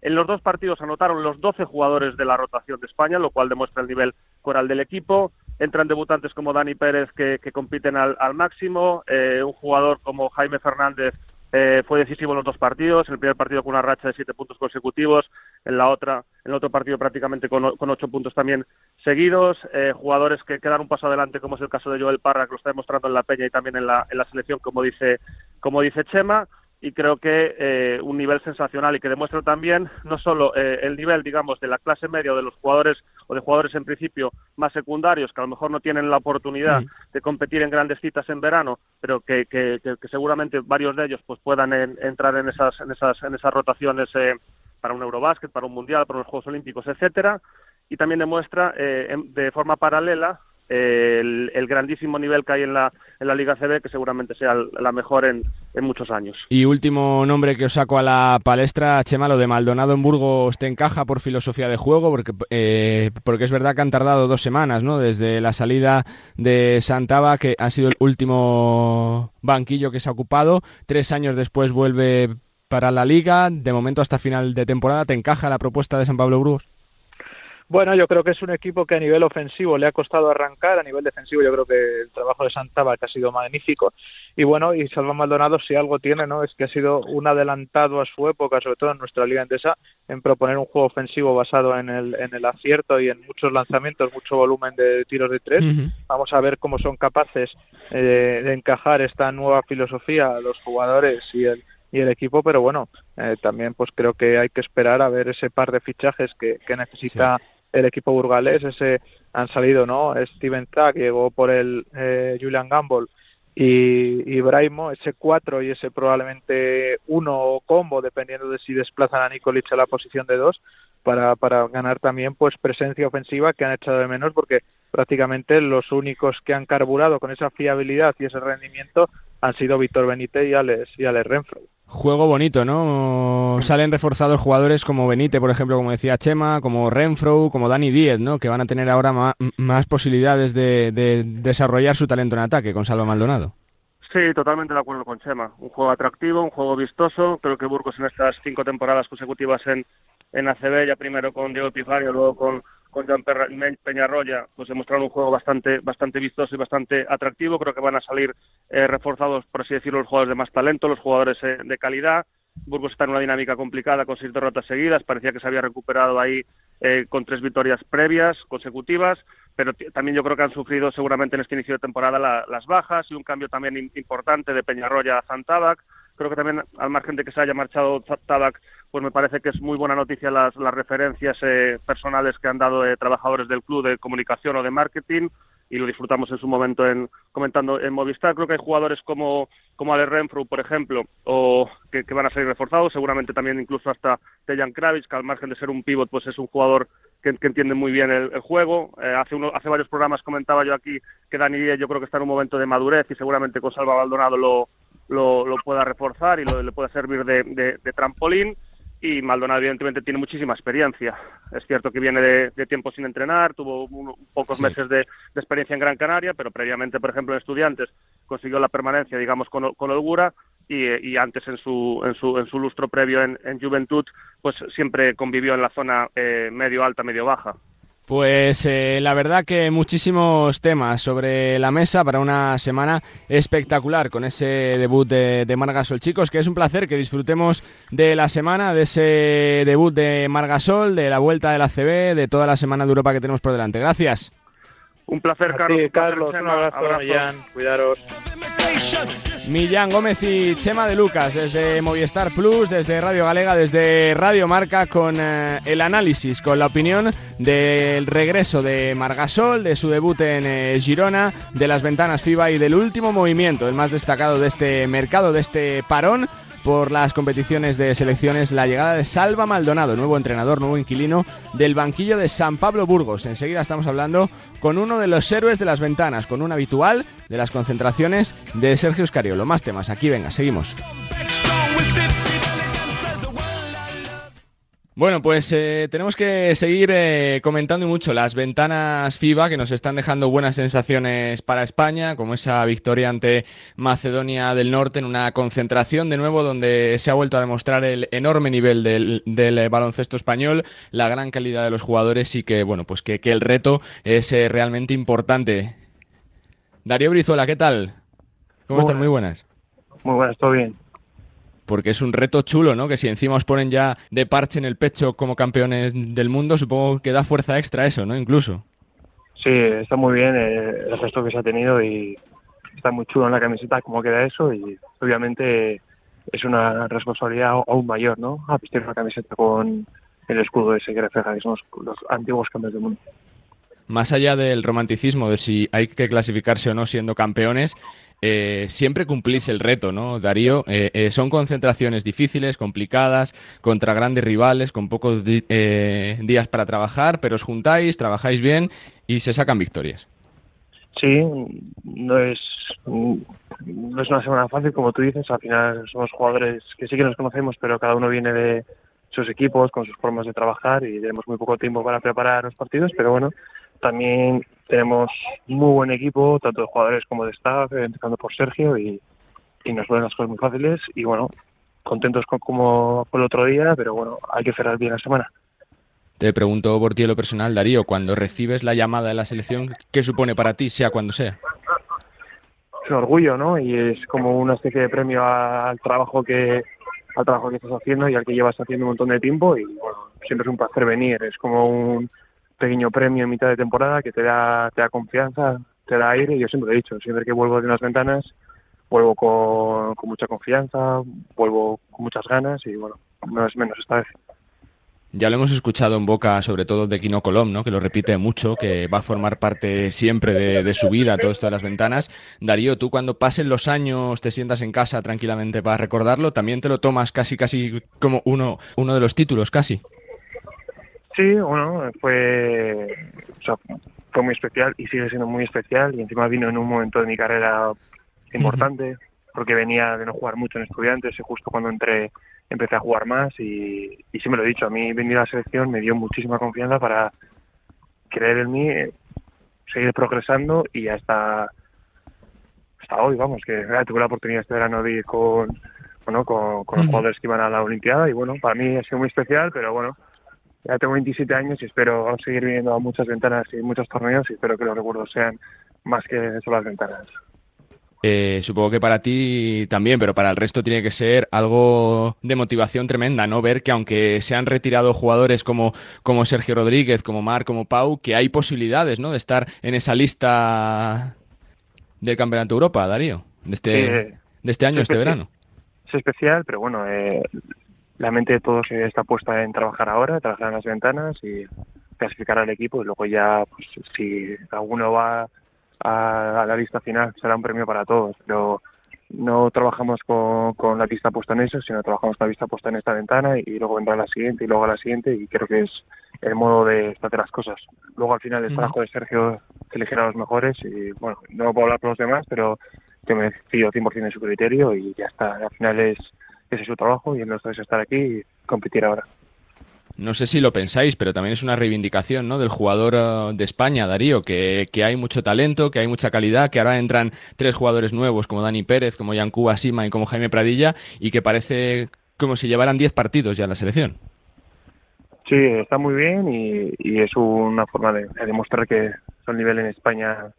En los dos partidos anotaron los 12 jugadores de la rotación de España, lo cual demuestra el nivel coral del equipo. Entran debutantes como Dani Pérez que, compiten al, máximo, eh, un jugador como Jaime Fernández eh, fue decisivo en los dos partidos, el primer partido con una racha de siete puntos consecutivos, en la otra, en el otro partido prácticamente con, ocho puntos también seguidos, eh, jugadores que quedan un paso adelante, como es el caso de Joel Parra, que lo está demostrando en la Peña y también en la, en la selección, como dice, como dice Chema, y creo que eh, un nivel sensacional y que demuestra también no solo eh, el nivel, digamos, de la clase media o de los jugadores o de jugadores en principio más secundarios que a lo mejor no tienen la oportunidad de competir en grandes citas en verano, pero que, que, seguramente varios de ellos pues puedan entrar en esas, en esas, en esas rotaciones eh, para un Eurobásquet, para un Mundial, para los Juegos Olímpicos, etcétera, y también demuestra de forma paralela el, grandísimo nivel que hay en la, en la Liga CB, que seguramente sea la mejor en, en, muchos años. Y último nombre que os saco a la palestra, Chema, lo de Maldonado en Burgos te encaja por filosofía de juego, porque, eh, porque es verdad que han tardado dos semanas, ¿no? Desde la salida de Santaba, que ha sido el último banquillo que se ha ocupado, tres años después vuelve para la Liga, de momento hasta final de temporada, ¿te encaja la propuesta de San Pablo Burgos? Bueno, yo creo que es un equipo que a nivel ofensivo le ha costado arrancar, a nivel defensivo yo creo que el trabajo de Santaba ha sido magnífico y bueno, y Salva Maldonado si algo tiene, ¿no? Es que ha sido un adelantado a su época, sobre todo en nuestra liga endesa, en proponer un juego ofensivo basado en el, en el acierto y en muchos lanzamientos, mucho volumen de tiros de tres. Vamos a ver cómo son capaces eh, de encajar esta nueva filosofía a los jugadores y el y el equipo, pero bueno, eh, también pues creo que hay que esperar a ver ese par de fichajes que, que necesita el equipo burgalés, ese han salido, ¿no? Steven Track llegó por el eh, Julian Gamble y, y Braimo, ese 4 y ese probablemente uno combo, dependiendo de si desplazan a Nikolic a la posición de dos, para, para ganar también pues presencia ofensiva que han echado de menos porque prácticamente los únicos que han carburado con esa fiabilidad y ese rendimiento han sido Víctor Benítez y Alex, y Alex Renfro. Juego bonito, ¿no? Salen reforzados jugadores como Benítez, por ejemplo, como decía Chema, como Renfro, como Dani Díez, ¿no? Que van a tener ahora más, posibilidades de, desarrollar su talento en ataque con Salva Maldonado. Sí, totalmente de acuerdo con Chema. Un juego atractivo, un juego vistoso. Creo que Burgos en estas cinco temporadas consecutivas en, en ACB, ya primero con Diego Epifanio, luego con, con Jean Peñarroya, pues demostraron un juego bastante, bastante vistoso y bastante atractivo. Creo que van a salir eh, reforzados, por así decirlo, los jugadores de más talento, los jugadores eh, de calidad. Burgos está en una dinámica complicada con seis derrotas seguidas. Parecía que se había recuperado ahí eh, con tres victorias previas, consecutivas pero también yo creo que han sufrido seguramente en este inicio de temporada las bajas y un cambio también importante de Peñarroya a Zantabac. Creo que también, al margen de que se haya marchado Tabac, pues me parece que es muy buena noticia las, las referencias eh, personales que han dado eh, trabajadores del club de comunicación o de marketing y lo disfrutamos en su momento en comentando en Movistar. Creo que hay jugadores como, como Ale Renfro, por ejemplo, o que, van a salir reforzados, seguramente también incluso hasta Dejan Kravitz, que al margen de ser un pivot, pues es un jugador que, entiende muy bien el, juego. Eh, hace, uno, hace varios programas comentaba yo aquí que Dani Díaz yo creo que está en un momento de madurez y seguramente con Salva Maldonado lo, lo, pueda reforzar y lo, le pueda servir de, trampolín y Maldonado evidentemente tiene muchísima experiencia. Es cierto que viene de, tiempo sin entrenar, tuvo pocos meses de, experiencia en Gran Canaria, pero previamente, por ejemplo, en Estudiantes consiguió la permanencia, digamos, con, con holgura y, antes en su, en su, en su lustro previo en, Juventud, pues siempre convivió en la zona eh, medio-alta, medio-baja. Pues eh, la verdad que muchísimos temas sobre la mesa para una semana espectacular con ese debut de, de, Margasol. Chicos, que es un placer que disfrutemos de la semana, de ese debut de Margasol, de la vuelta de la CB, de toda la semana de Europa que tenemos por delante. Gracias. Un placer, Carlos. Carlos, un abrazo, abrazo. Cuidaros. Millán Gómez y Chema de Lucas desde Movistar Plus, desde Radio Galega, desde Radio Marca con eh, el análisis, con la opinión del regreso de Margasol, de su debut en eh, Girona, de las ventanas FIBA y del último movimiento, el más destacado de este mercado, de este parón por las competiciones de selecciones la llegada de Salva Maldonado, nuevo entrenador, nuevo inquilino del banquillo de San Pablo Burgos. Enseguida estamos hablando con uno de los héroes de las ventanas, con un habitual de las concentraciones de Sergio Escariolo. Más temas, aquí venga, seguimos. Bueno, pues eh, tenemos que seguir eh, comentando mucho las ventanas FIBA que nos están dejando buenas sensaciones para España, como esa victoria ante Macedonia del Norte en una concentración de nuevo donde se ha vuelto a demostrar el enorme nivel del, del baloncesto español, la gran calidad de los jugadores y que, bueno, pues que, el reto es eh, realmente importante. Darío Brizuela, ¿qué tal? ¿Cómo están? Muy buenas. Muy buenas, todo bien porque es un reto chulo, ¿no? Que si encima os ponen ya de parche en el pecho como campeones del mundo, supongo que da fuerza extra eso, ¿no? Incluso. Sí, está muy bien eh, el gesto que se ha tenido y está muy chulo en la camiseta cómo queda eso y obviamente es una responsabilidad aún mayor, ¿no? A vestir una camiseta con el escudo ese que refleja que somos los antiguos campeones del mundo más allá del romanticismo de si hay que clasificarse o no siendo campeones, eh, siempre cumplís el reto, ¿no, Darío? Eh, eh, son concentraciones difíciles, complicadas, contra grandes rivales, con pocos días para trabajar, pero os juntáis, trabajáis bien y se sacan victorias. Sí, no es, no es una semana fácil, como tú dices. Al final somos jugadores que sí que nos conocemos, pero cada uno viene de sus equipos, con sus formas de trabajar y tenemos muy poco tiempo para preparar los partidos, pero bueno, también tenemos muy buen equipo, tanto de jugadores como de staff, empezando por Sergio, y, nos ponen las cosas muy fáciles. Y bueno, contentos con como el otro día, pero bueno, hay que cerrar bien la semana. Te pregunto por ti lo personal, Darío, cuando recibes la llamada de la selección, ¿qué supone para ti, sea cuando sea? Es un orgullo, ¿no? Y es como una especie de premio al trabajo que al trabajo que estás haciendo y al que llevas haciendo un montón de tiempo y bueno, siempre es un placer venir, es como un pequeño premio en mitad de temporada que te da, te da confianza, te da aire. Yo siempre lo he dicho, siempre que vuelvo de unas ventanas, vuelvo con, mucha confianza, vuelvo con muchas ganas y bueno, no es menos esta vez. Ya lo hemos escuchado en boca, sobre todo de Kino Colom, ¿no? que lo repite mucho, que va a formar parte siempre de, su vida todo esto de las ventanas. Darío, tú cuando pasen los años te sientas en casa tranquilamente para recordarlo, también te lo tomas casi casi como uno, uno de los títulos, casi. Sí, bueno, fue, fue muy especial y sigue siendo muy especial y encima vino en un momento de mi carrera importante porque venía de no jugar mucho en estudiantes y justo cuando entré empecé a jugar más y, y me lo he dicho, a mí venir a la selección me dio muchísima confianza para creer en mí, seguir progresando y hasta hasta hoy, vamos, que tuve la oportunidad este verano de ir con, bueno, con, con los jugadores que iban a la Olimpiada y bueno, para mí ha sido muy especial, pero bueno, ya tengo 27 años y espero seguir viniendo a muchas ventanas y muchos torneos y espero que los recuerdos sean más que solo las ventanas. Eh, supongo que para ti también, pero para el resto tiene que ser algo de motivación tremenda, ¿no? Ver que aunque se han retirado jugadores como, como Sergio Rodríguez, como Mar, como Pau, que hay posibilidades, ¿no? De estar en esa lista del Campeonato Europa, Darío, de este, de este año, este verano. Es especial, pero bueno, eh, la mente de todos está puesta en trabajar ahora, trabajar en las ventanas y clasificar al equipo y luego ya, pues si alguno va a, la lista final será un premio para todos, pero no trabajamos con, con, la vista puesta en eso, sino trabajamos con la vista puesta en esta ventana y, luego vendrá la siguiente y luego la siguiente y creo que es el modo de hacer las cosas. Luego al final el trabajo de Sergio es elegir a los mejores y bueno, no puedo hablar por los demás, pero que me fío 100% de su criterio y ya está. Al final es ese es su trabajo y el nuestro es estar aquí y competir ahora. No sé si lo pensáis, pero también es una reivindicación ¿no? del jugador eh, de España, Darío, que, que, hay mucho talento, que hay mucha calidad, que ahora entran tres jugadores nuevos como Dani Pérez, como Yancuba Sima y como Jaime Pradilla, y que parece como si llevaran diez partidos ya en la selección. Sí, está muy bien y, y es una forma de, demostrar que el nivel en España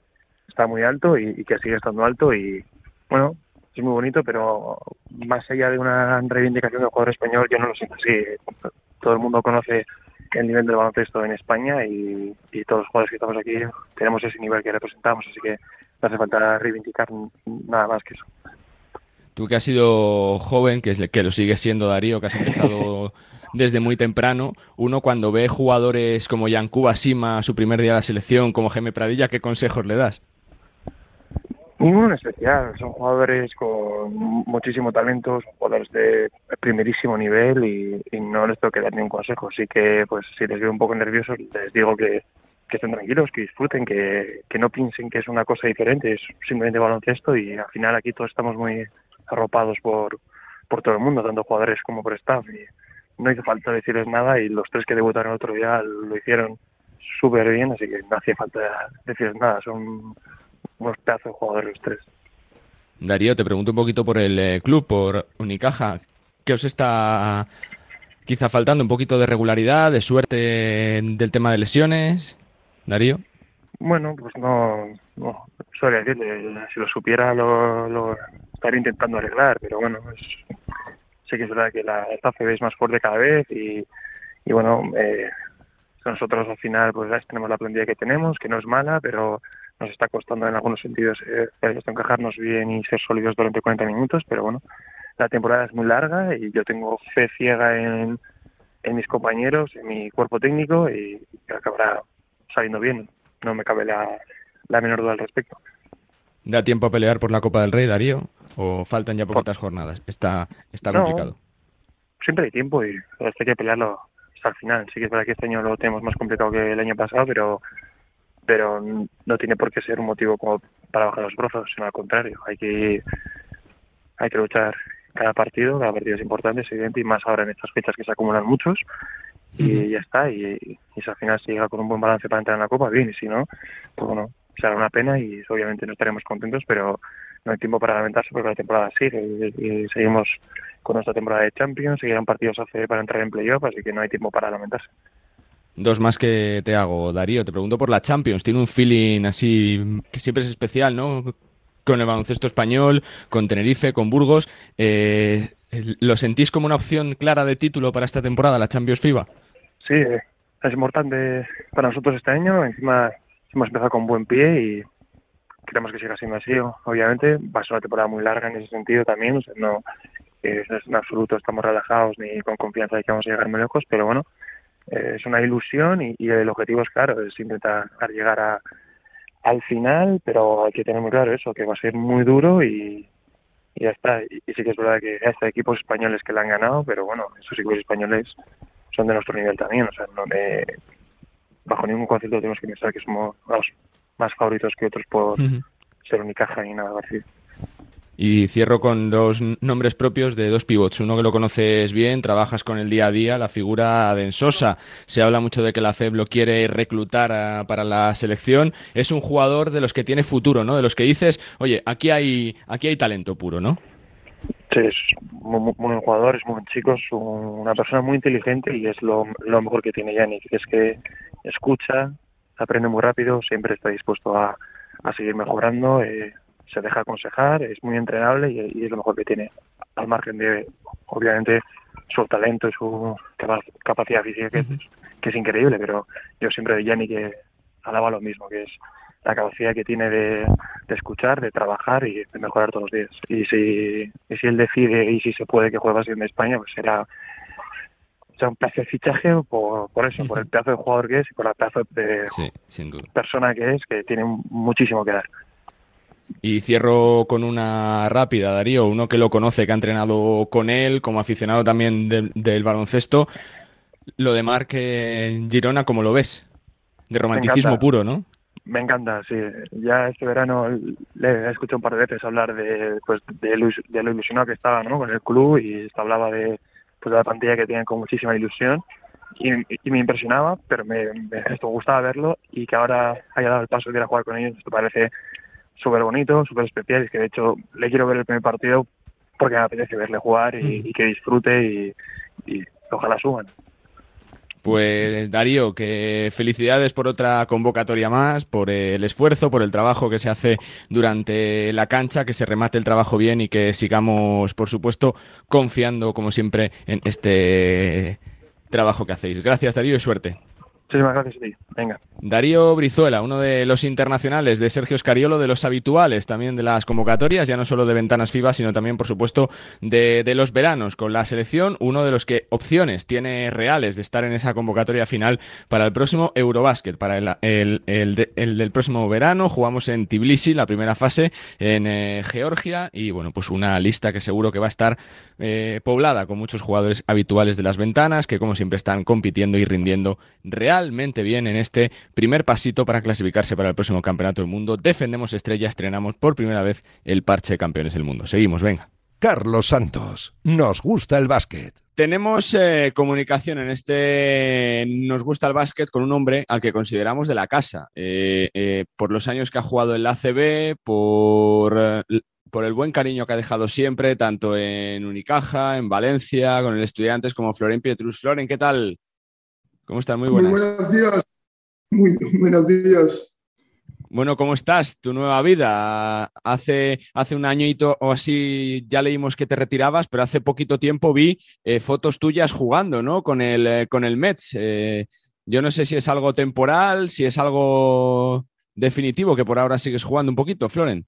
está muy alto y, y que sigue estando alto y bueno, es muy bonito, pero más allá de una reivindicación del jugador español, yo no lo siento así. Todo el mundo conoce el nivel del baloncesto en España y, todos los jugadores que estamos aquí tenemos ese nivel que representamos, así que no hace falta reivindicar nada más que eso. Tú que has sido joven, que, que lo sigues siendo Darío, que has empezado desde muy temprano, uno cuando ve jugadores como Yancuba Sima, su primer día de la selección, como Geme Pradilla, ¿qué consejos le das? Ninguno en especial, son jugadores con muchísimo talento, son jugadores de primerísimo nivel y, no les tengo que dar ningún consejo. Así que, pues, si les veo un poco nerviosos, les digo que, que estén tranquilos, que disfruten, que, que no piensen que es una cosa diferente, es simplemente baloncesto y al final aquí todos estamos muy arropados por, por todo el mundo, tanto jugadores como por staff. Y no hizo falta decirles nada y los tres que debutaron el otro día lo hicieron súper bien, así que no hacía falta decirles nada. Son unos pedazos de jugadores los tres. Darío, te pregunto un poquito por el eh, club, por Unicaja. ¿Qué os está quizá faltando? ¿Un poquito de regularidad, de suerte del tema de lesiones? Darío. Bueno, pues no, no decirle, si lo supiera lo, lo, estaría intentando arreglar, pero bueno, es, sé que es verdad que la esta es más fuerte cada vez y, y bueno, eh, nosotros al final pues tenemos la plantilla que tenemos, que no es mala, pero nos está costando en algunos sentidos eh, encajarnos bien y ser sólidos durante 40 minutos, pero bueno, la temporada es muy larga y yo tengo fe ciega en, en mis compañeros, en mi cuerpo técnico y acabará saliendo bien. No me cabe la, la menor duda al respecto. ¿Da tiempo a pelear por la Copa del Rey, Darío? ¿O faltan ya poquitas jornadas? Está, está complicado. Siempre hay tiempo y hay que pelearlo hasta el final. Sí que es verdad que este año lo tenemos más complicado que el año pasado, pero pero no tiene por qué ser un motivo como para bajar los brazos, sino al contrario, hay que hay que luchar cada partido, cada partido es importante, es evidente, y más ahora en estas fechas que se acumulan muchos, y ya está, y, y, si al final se llega con un buen balance para entrar en la Copa, bien, y si no, pues bueno, será una pena y obviamente no estaremos contentos, pero no hay tiempo para lamentarse porque la temporada sigue y, seguimos con nuestra temporada de Champions, seguirán partidos hace para entrar en playoff, así que no hay tiempo para lamentarse. Dos más que te hago, Darío. Te pregunto por la Champions. Tiene un feeling así que siempre es especial, ¿no? Con el baloncesto español, con Tenerife, con Burgos. Eh, ¿Lo sentís como una opción clara de título para esta temporada, la Champions FIBA? Sí, es importante para nosotros este año. Encima hemos empezado con buen pie y queremos que siga siendo así. Obviamente va a ser una temporada muy larga en ese sentido también. O sea, no, eh, en absoluto estamos relajados ni con confianza de que vamos a llegar muy lejos, pero bueno, eh, es una ilusión y, el objetivo es claro, es intentar llegar a, al final, pero hay que tener muy claro eso, que va a ser muy duro y, ya está. Y, sí que es verdad que hay equipos españoles que le han ganado, pero bueno, esos equipos españoles son de nuestro nivel también, o sea, no bajo ningún concepto tenemos que pensar que somos más favoritos que otros por ser Unicaja y nada así. Y cierro con dos nombres propios de dos pivots. Uno que lo conoces bien, trabajas con el día a día, la figura de Ensosa. Se habla mucho de que la FEB lo quiere reclutar para la selección. Es un jugador de los que tiene futuro, ¿no? De los que dices, oye, aquí hay, aquí hay talento puro, ¿no? Sí, es muy, buen jugador, es muy buen chico, es una persona muy inteligente y es lo, lo mejor que tiene Yannick, es que escucha, aprende muy rápido, siempre está dispuesto a, a seguir mejorando. Eh, se deja aconsejar, es muy entrenable y, es lo mejor que tiene, al margen de, obviamente, su talento y su capacidad física, que, es, que es increíble, pero yo siempre de Jenny que alaba lo mismo, que es la capacidad que tiene de, escuchar, de trabajar y de mejorar todos los días. Y si, si él decide y si se puede que juegue así en España, pues será, será un placer fichaje por, por eso, por el pedazo de jugador que es y por la pedazo de persona que es, que tiene muchísimo que dar. Y cierro con una rápida, Darío, uno que lo conoce, que ha entrenado con él, como aficionado también del, baloncesto. Lo de Marc Girona, ¿cómo lo ves? De romanticismo puro, ¿no? Me encanta, sí. Ya este verano le he escuchado un par de veces hablar de, pues, de, lo, ilusionado que estaba ¿no? con el club y hablaba de, pues, de la pantalla que tienen con muchísima ilusión y, me impresionaba, pero me, gustaba verlo y que ahora haya dado el paso de ir a jugar con ellos, esto parece súper bonito, súper especial. Es que de hecho le quiero ver el primer partido porque me apetece verle jugar y, que disfrute y, y ojalá suban. Pues Darío, que felicidades por otra convocatoria más, por el esfuerzo, por el trabajo que se hace durante la cancha, que se remate el trabajo bien y que sigamos, por supuesto, confiando, como siempre, en este trabajo que hacéis. Gracias, Darío, y suerte. Muchísimas gracias. Venga. Darío Brizuela, uno de los internacionales de Sergio Scariolo, de los habituales también de las convocatorias, ya no solo de ventanas FIBA, sino también, por supuesto, de, los veranos con la selección, uno de los que opciones tiene reales de estar en esa convocatoria final para el próximo Eurobásquet, para el, del próximo verano. Jugamos en Tbilisi, la primera fase, en eh, Georgia, y bueno, pues una lista que seguro que va a estar eh, poblada con muchos jugadores habituales de las ventanas, que como siempre están compitiendo y rindiendo realmente bien en este primer pasito para clasificarse para el próximo Campeonato del Mundo. Defendemos estrella, estrenamos por primera vez el parche de campeones del mundo. Seguimos, venga. Carlos Santos, nos gusta el básquet. Tenemos eh, comunicación en este Nos gusta el básquet con un hombre al que consideramos de la casa, eh, eh, por los años que ha jugado en la ACB, por, por el buen cariño que ha dejado siempre, tanto en Unicaja, en Valencia, con el Estudiantes como Floren Pietrus. Floren, ¿qué tal? ¿Cómo estás? Muy buenas. Muy buenos días. Muy buenos días. Bueno, ¿cómo estás? Tu nueva vida. Hace, hace un añito o así ya leímos que te retirabas, pero hace poquito tiempo vi eh, fotos tuyas jugando, ¿no? Con el, eh, con el Mets. Eh, yo no sé si es algo temporal, si es algo definitivo, que por ahora sigues jugando un poquito, Floren.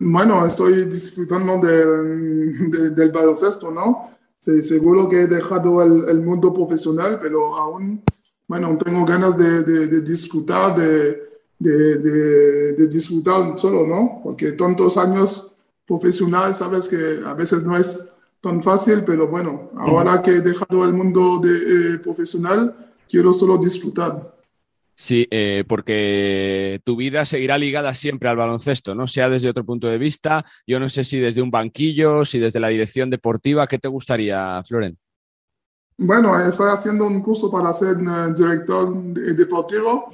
Bueno, estoy disfrutando del baloncesto, ¿no? Seguro que he dejado el, el mundo profesional, pero aún bueno, tengo ganas de, disfrutar, de, de, disfrutar solo, ¿no? Porque tantos años profesional, sabes que a veces no es tan fácil, pero bueno, ahora que he dejado el mundo de, eh, profesional, quiero solo disfrutar. Sí, eh, porque tu vida seguirá ligada siempre al baloncesto, ¿no? Sea desde otro punto de vista, yo no sé si desde un banquillo, si desde la dirección deportiva, ¿qué te gustaría, Floren? Bueno, estoy haciendo un curso para ser eh, director deportivo,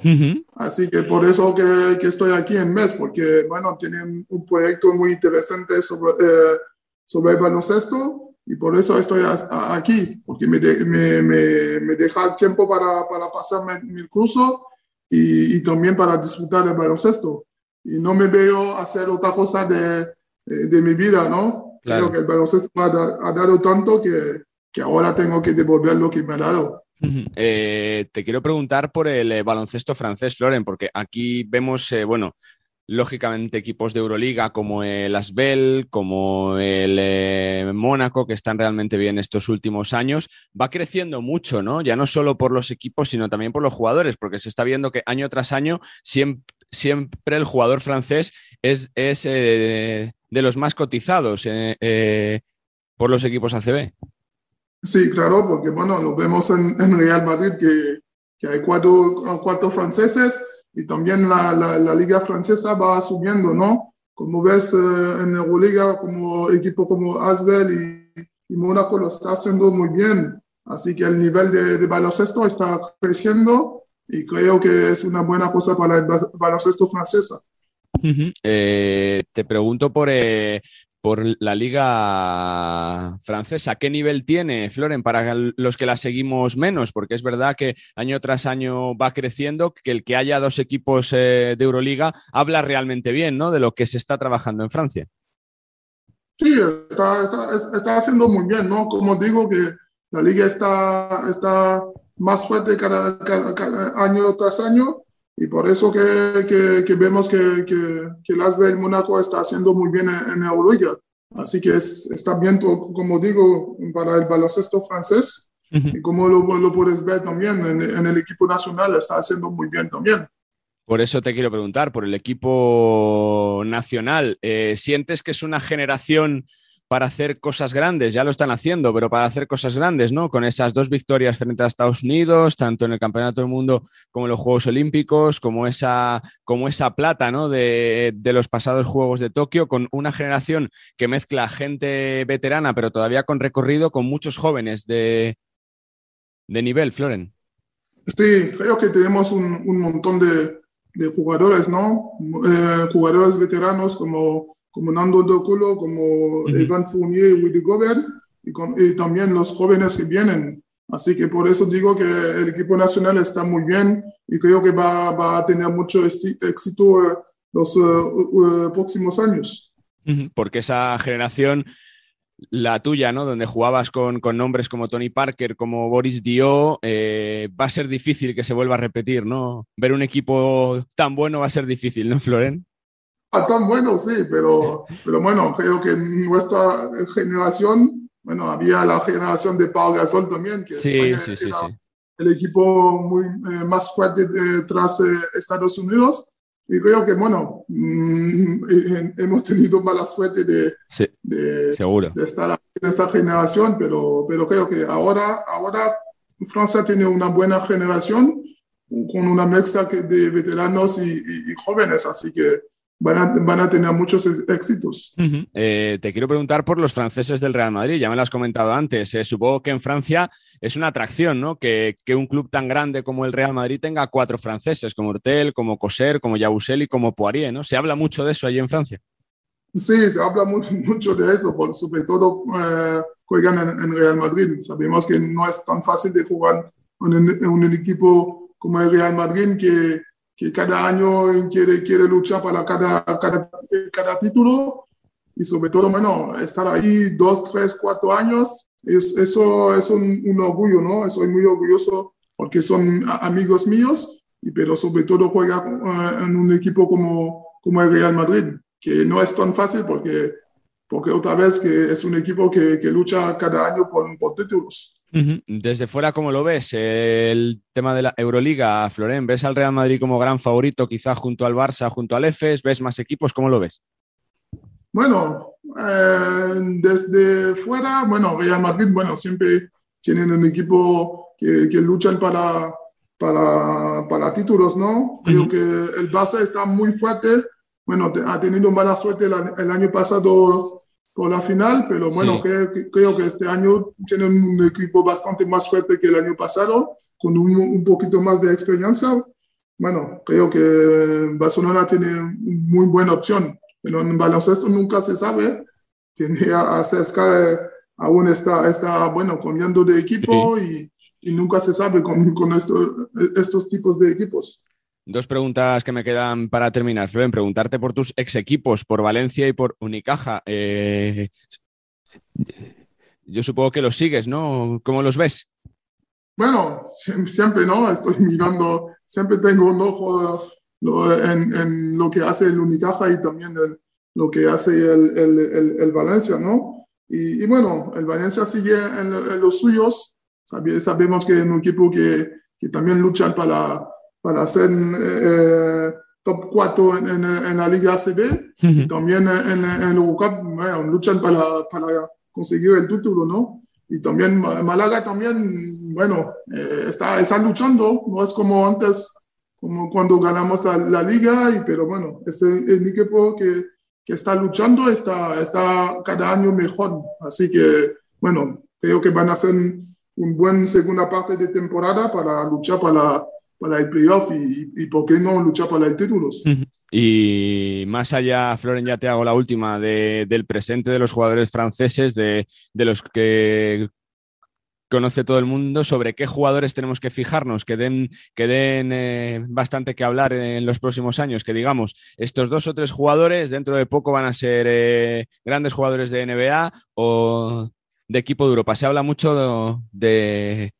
así que por eso que, que, estoy aquí en MES, porque, bueno, tienen un proyecto muy interesante sobre, eh, sobre el baloncesto. Y por eso estoy aquí, porque me, me, me, me, deja tiempo para, para pasar mi, curso y, y, también para disfrutar del baloncesto. Y no me veo hacer otra cosa de, de, mi vida, ¿no? Creo que el baloncesto ha, ha dado tanto que que ahora tengo que devolver lo que me ha dado. Eh, te quiero preguntar por el eh, baloncesto francés, Floren, porque aquí vemos, eh, bueno, lógicamente equipos de Euroliga como el Asbel, como el Mónaco, que están realmente bien estos últimos años. Va creciendo mucho, ¿no? Ya no solo por los equipos, sino también por los jugadores, porque se está viendo que año tras año siempre, el jugador francés es, es de los más cotizados por los equipos ACB. Sí, claro, porque bueno, lo vemos en, Real Madrid que, hay cuatro franceses y también la, la, la, liga francesa va subiendo, ¿no? como ves eh, en Euroliga, como equipo como Asbel y, y, Mónaco lo está haciendo muy bien. Así que el nivel de, de, baloncesto está creciendo y creo que es una buena cosa para el baloncesto francesa. Uh -huh. eh, te pregunto por, eh, por la liga francesa. ¿Qué nivel tiene, Floren, para los que la seguimos menos? Porque es verdad que año tras año va creciendo, que el que haya dos equipos eh, de Euroliga habla realmente bien ¿no? de lo que se está trabajando en Francia. Sí, está, está, está haciendo muy bien, ¿no? Como digo, que la liga está, está más fuerte cada, año tras año y por eso que, que, que vemos que, que, que el Mónaco está haciendo muy bien en, en Euroliga. Así que es, está bien, como digo, para el baloncesto francés. Uh -huh. Y como lo, lo, puedes ver también en, en, el equipo nacional, está haciendo muy bien también. Por eso te quiero preguntar, por el equipo nacional, eh, ¿sientes que es una generación para hacer cosas grandes, ya lo están haciendo, pero para hacer cosas grandes, ¿no? Con esas dos victorias frente a Estados Unidos, tanto en el Campeonato del Mundo como en los Juegos Olímpicos, como esa, como esa plata, ¿no? De, de los pasados Juegos de Tokio, con una generación que mezcla gente veterana, pero todavía con recorrido, con muchos jóvenes de, de nivel, Floren. Sí, creo que tenemos un, montón de, de, jugadores, ¿no? Eh, jugadores veteranos como como Nando Dokulo, como uh -huh. Evan Fournier y Willy Gobert, y, con, y, también los jóvenes que vienen. Así que por eso digo que el equipo nacional está muy bien y creo que va, va a tener mucho éxito uh, los uh, próximos años. Uh -huh. Porque esa generación, la tuya, ¿no? Donde jugabas con, con nombres como Tony Parker, como Boris Dio, eh, va a ser difícil que se vuelva a repetir, ¿no? Ver un equipo tan bueno va a ser difícil, ¿no, Floren? Tan bueno, sí, pero, pero bueno, creo que en nuestra generación, bueno, había la generación de Pau Gasol también, que sí, sí, sí, el equipo muy, eh, más fuerte de, tras eh, Estados Unidos. Y creo que, bueno, mmm, hemos tenido mala suerte de, sí, de, seguro. de estar en esta generación, pero, pero creo que ahora, ahora Francia tiene una buena generación con una mezcla de veteranos y, y, y jóvenes, así que van a, van a tener muchos éxitos. Uh -huh. eh, te quiero preguntar por los franceses del Real Madrid, ya me lo has comentado antes. Eh, supongo que en Francia es una atracción, ¿no? Que, que, un club tan grande como el Real Madrid tenga cuatro franceses, como Hortel, como Coser, como Yabusel y como Poirier, ¿no? ¿Se habla mucho de eso allí en Francia? Sí, se habla mucho, mucho de eso, por, sobre todo eh, juegan en, en, Real Madrid. Sabemos que no es tan fácil de jugar en, en un equipo como el Real Madrid que que cada año quiere, quiere luchar para cada, cada, cada título y sobre todo, bueno, estar ahí dos, tres, cuatro años, es, eso es un, un, orgullo, ¿no? Soy muy orgulloso porque son amigos míos, y, pero sobre todo juega uh, en un equipo como, como el Real Madrid, que no es tan fácil porque, porque otra vez que es un equipo que, que lucha cada año por, por títulos. Desde fuera, ¿cómo lo ves? El tema de la Euroliga, Florén, ¿ves al Real Madrid como gran favorito quizá junto al Barça, junto al EFES? ¿Ves más equipos? ¿Cómo lo ves? Bueno, eh, desde fuera, bueno, Real Madrid, bueno, siempre tienen un equipo que, que luchan para, para, para, títulos, ¿no? Creo uh -huh. que el Barça está muy fuerte. Bueno, ha tenido mala suerte el, el año pasado por la final, pero bueno, sí. creo, creo, que este año tienen un equipo bastante más fuerte que el año pasado, con un, un poquito más de experiencia. Bueno, creo que Barcelona tiene muy buena opción, pero en baloncesto nunca se sabe. Tiene a, a Cesca aún está, está, bueno, cambiando de equipo sí. y, y, nunca se sabe con, con esto, estos tipos de equipos. Dos preguntas que me quedan para terminar, Florian. Preguntarte por tus ex equipos, por Valencia y por Unicaja. Eh, yo supongo que los sigues, ¿no? ¿Cómo los ves? Bueno, siempre, ¿no? Estoy mirando, siempre tengo un ojo en, en lo que hace el Unicaja y también el, lo que hace el, el, el, el Valencia, ¿no? Y, y, bueno, el Valencia sigue en, en los suyos. Sabemos que es un equipo que, que también luchan para para ser eh, top 4 en, en, en, la Liga ACB uh -huh. y también en, en Eurocup bueno, luchan para, para, conseguir el título, ¿no? Y también Málaga también, bueno, eh, está, está luchando, no es como antes, como cuando ganamos la, la Liga, y, pero bueno, es el, el equipo que, que está luchando está, está cada año mejor. Así que, bueno, creo que van a hacer un buen segunda parte de temporada para luchar para, para el playoff y, y, por qué no luchar para el título. Y más allá, Floren, ya te hago la última del presente de los jugadores franceses, de, de los que conoce todo el mundo sobre qué jugadores tenemos que fijarnos, que den, que den eh, bastante que hablar en los próximos años, que digamos, estos dos o tres jugadores dentro de poco van a ser eh, grandes jugadores de NBA o de equipo de Europa. Se habla mucho de,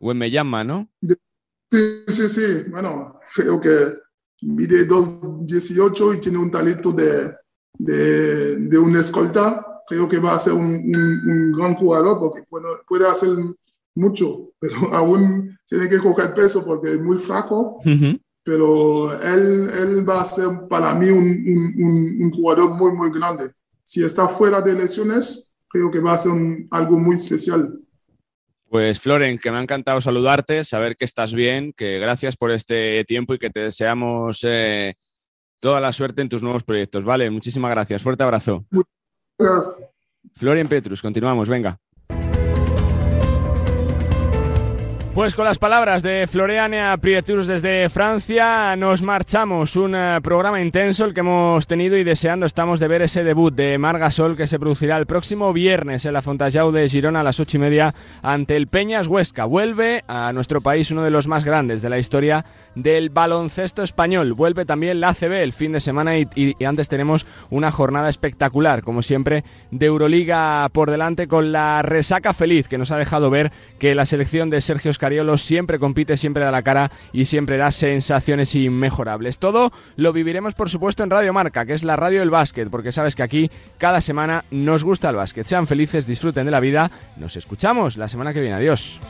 me llama ¿no? Sí, sí, sí. Bueno, creo que mide 2.18 y tiene un talento de, de, de un escolta creo que va a ser un, gran jugador porque puede, hacer mucho, pero aún tiene que coger peso porque es muy flaco. Pero él, él, va a ser para mí un, un, jugador muy, muy grande. Si está fuera de lesiones, creo que va a ser algo muy especial. Pues Floren, que me ha encantado saludarte, saber que estás bien, que gracias por este tiempo y que te deseamos eh, toda la suerte en tus nuevos proyectos. Vale, muchísimas gracias. Fuerte abrazo. Florian Petrus, continuamos, venga. Pues con las palabras de Floreania Prieturus desde Francia, nos marchamos. Un eh, programa intenso el que hemos tenido y deseando estamos de ver ese debut de Margasol que se producirá el próximo viernes en la Fontajau de Girona a las ocho y media ante el Peñas Huesca. Vuelve a nuestro país uno de los más grandes de la historia del baloncesto español. Vuelve también la ACB el fin de semana y, y antes tenemos una jornada espectacular, como siempre, de Euroliga por delante con la resaca feliz que nos ha dejado ver que la selección de Sergio Oscar siempre compite, siempre da la cara y siempre da sensaciones inmejorables. Todo lo viviremos, por supuesto, en Radio Marca, que es la radio del básquet, porque sabes que aquí cada semana nos gusta el básquet. Sean felices, disfruten de la vida. Nos escuchamos la semana que viene. Adiós.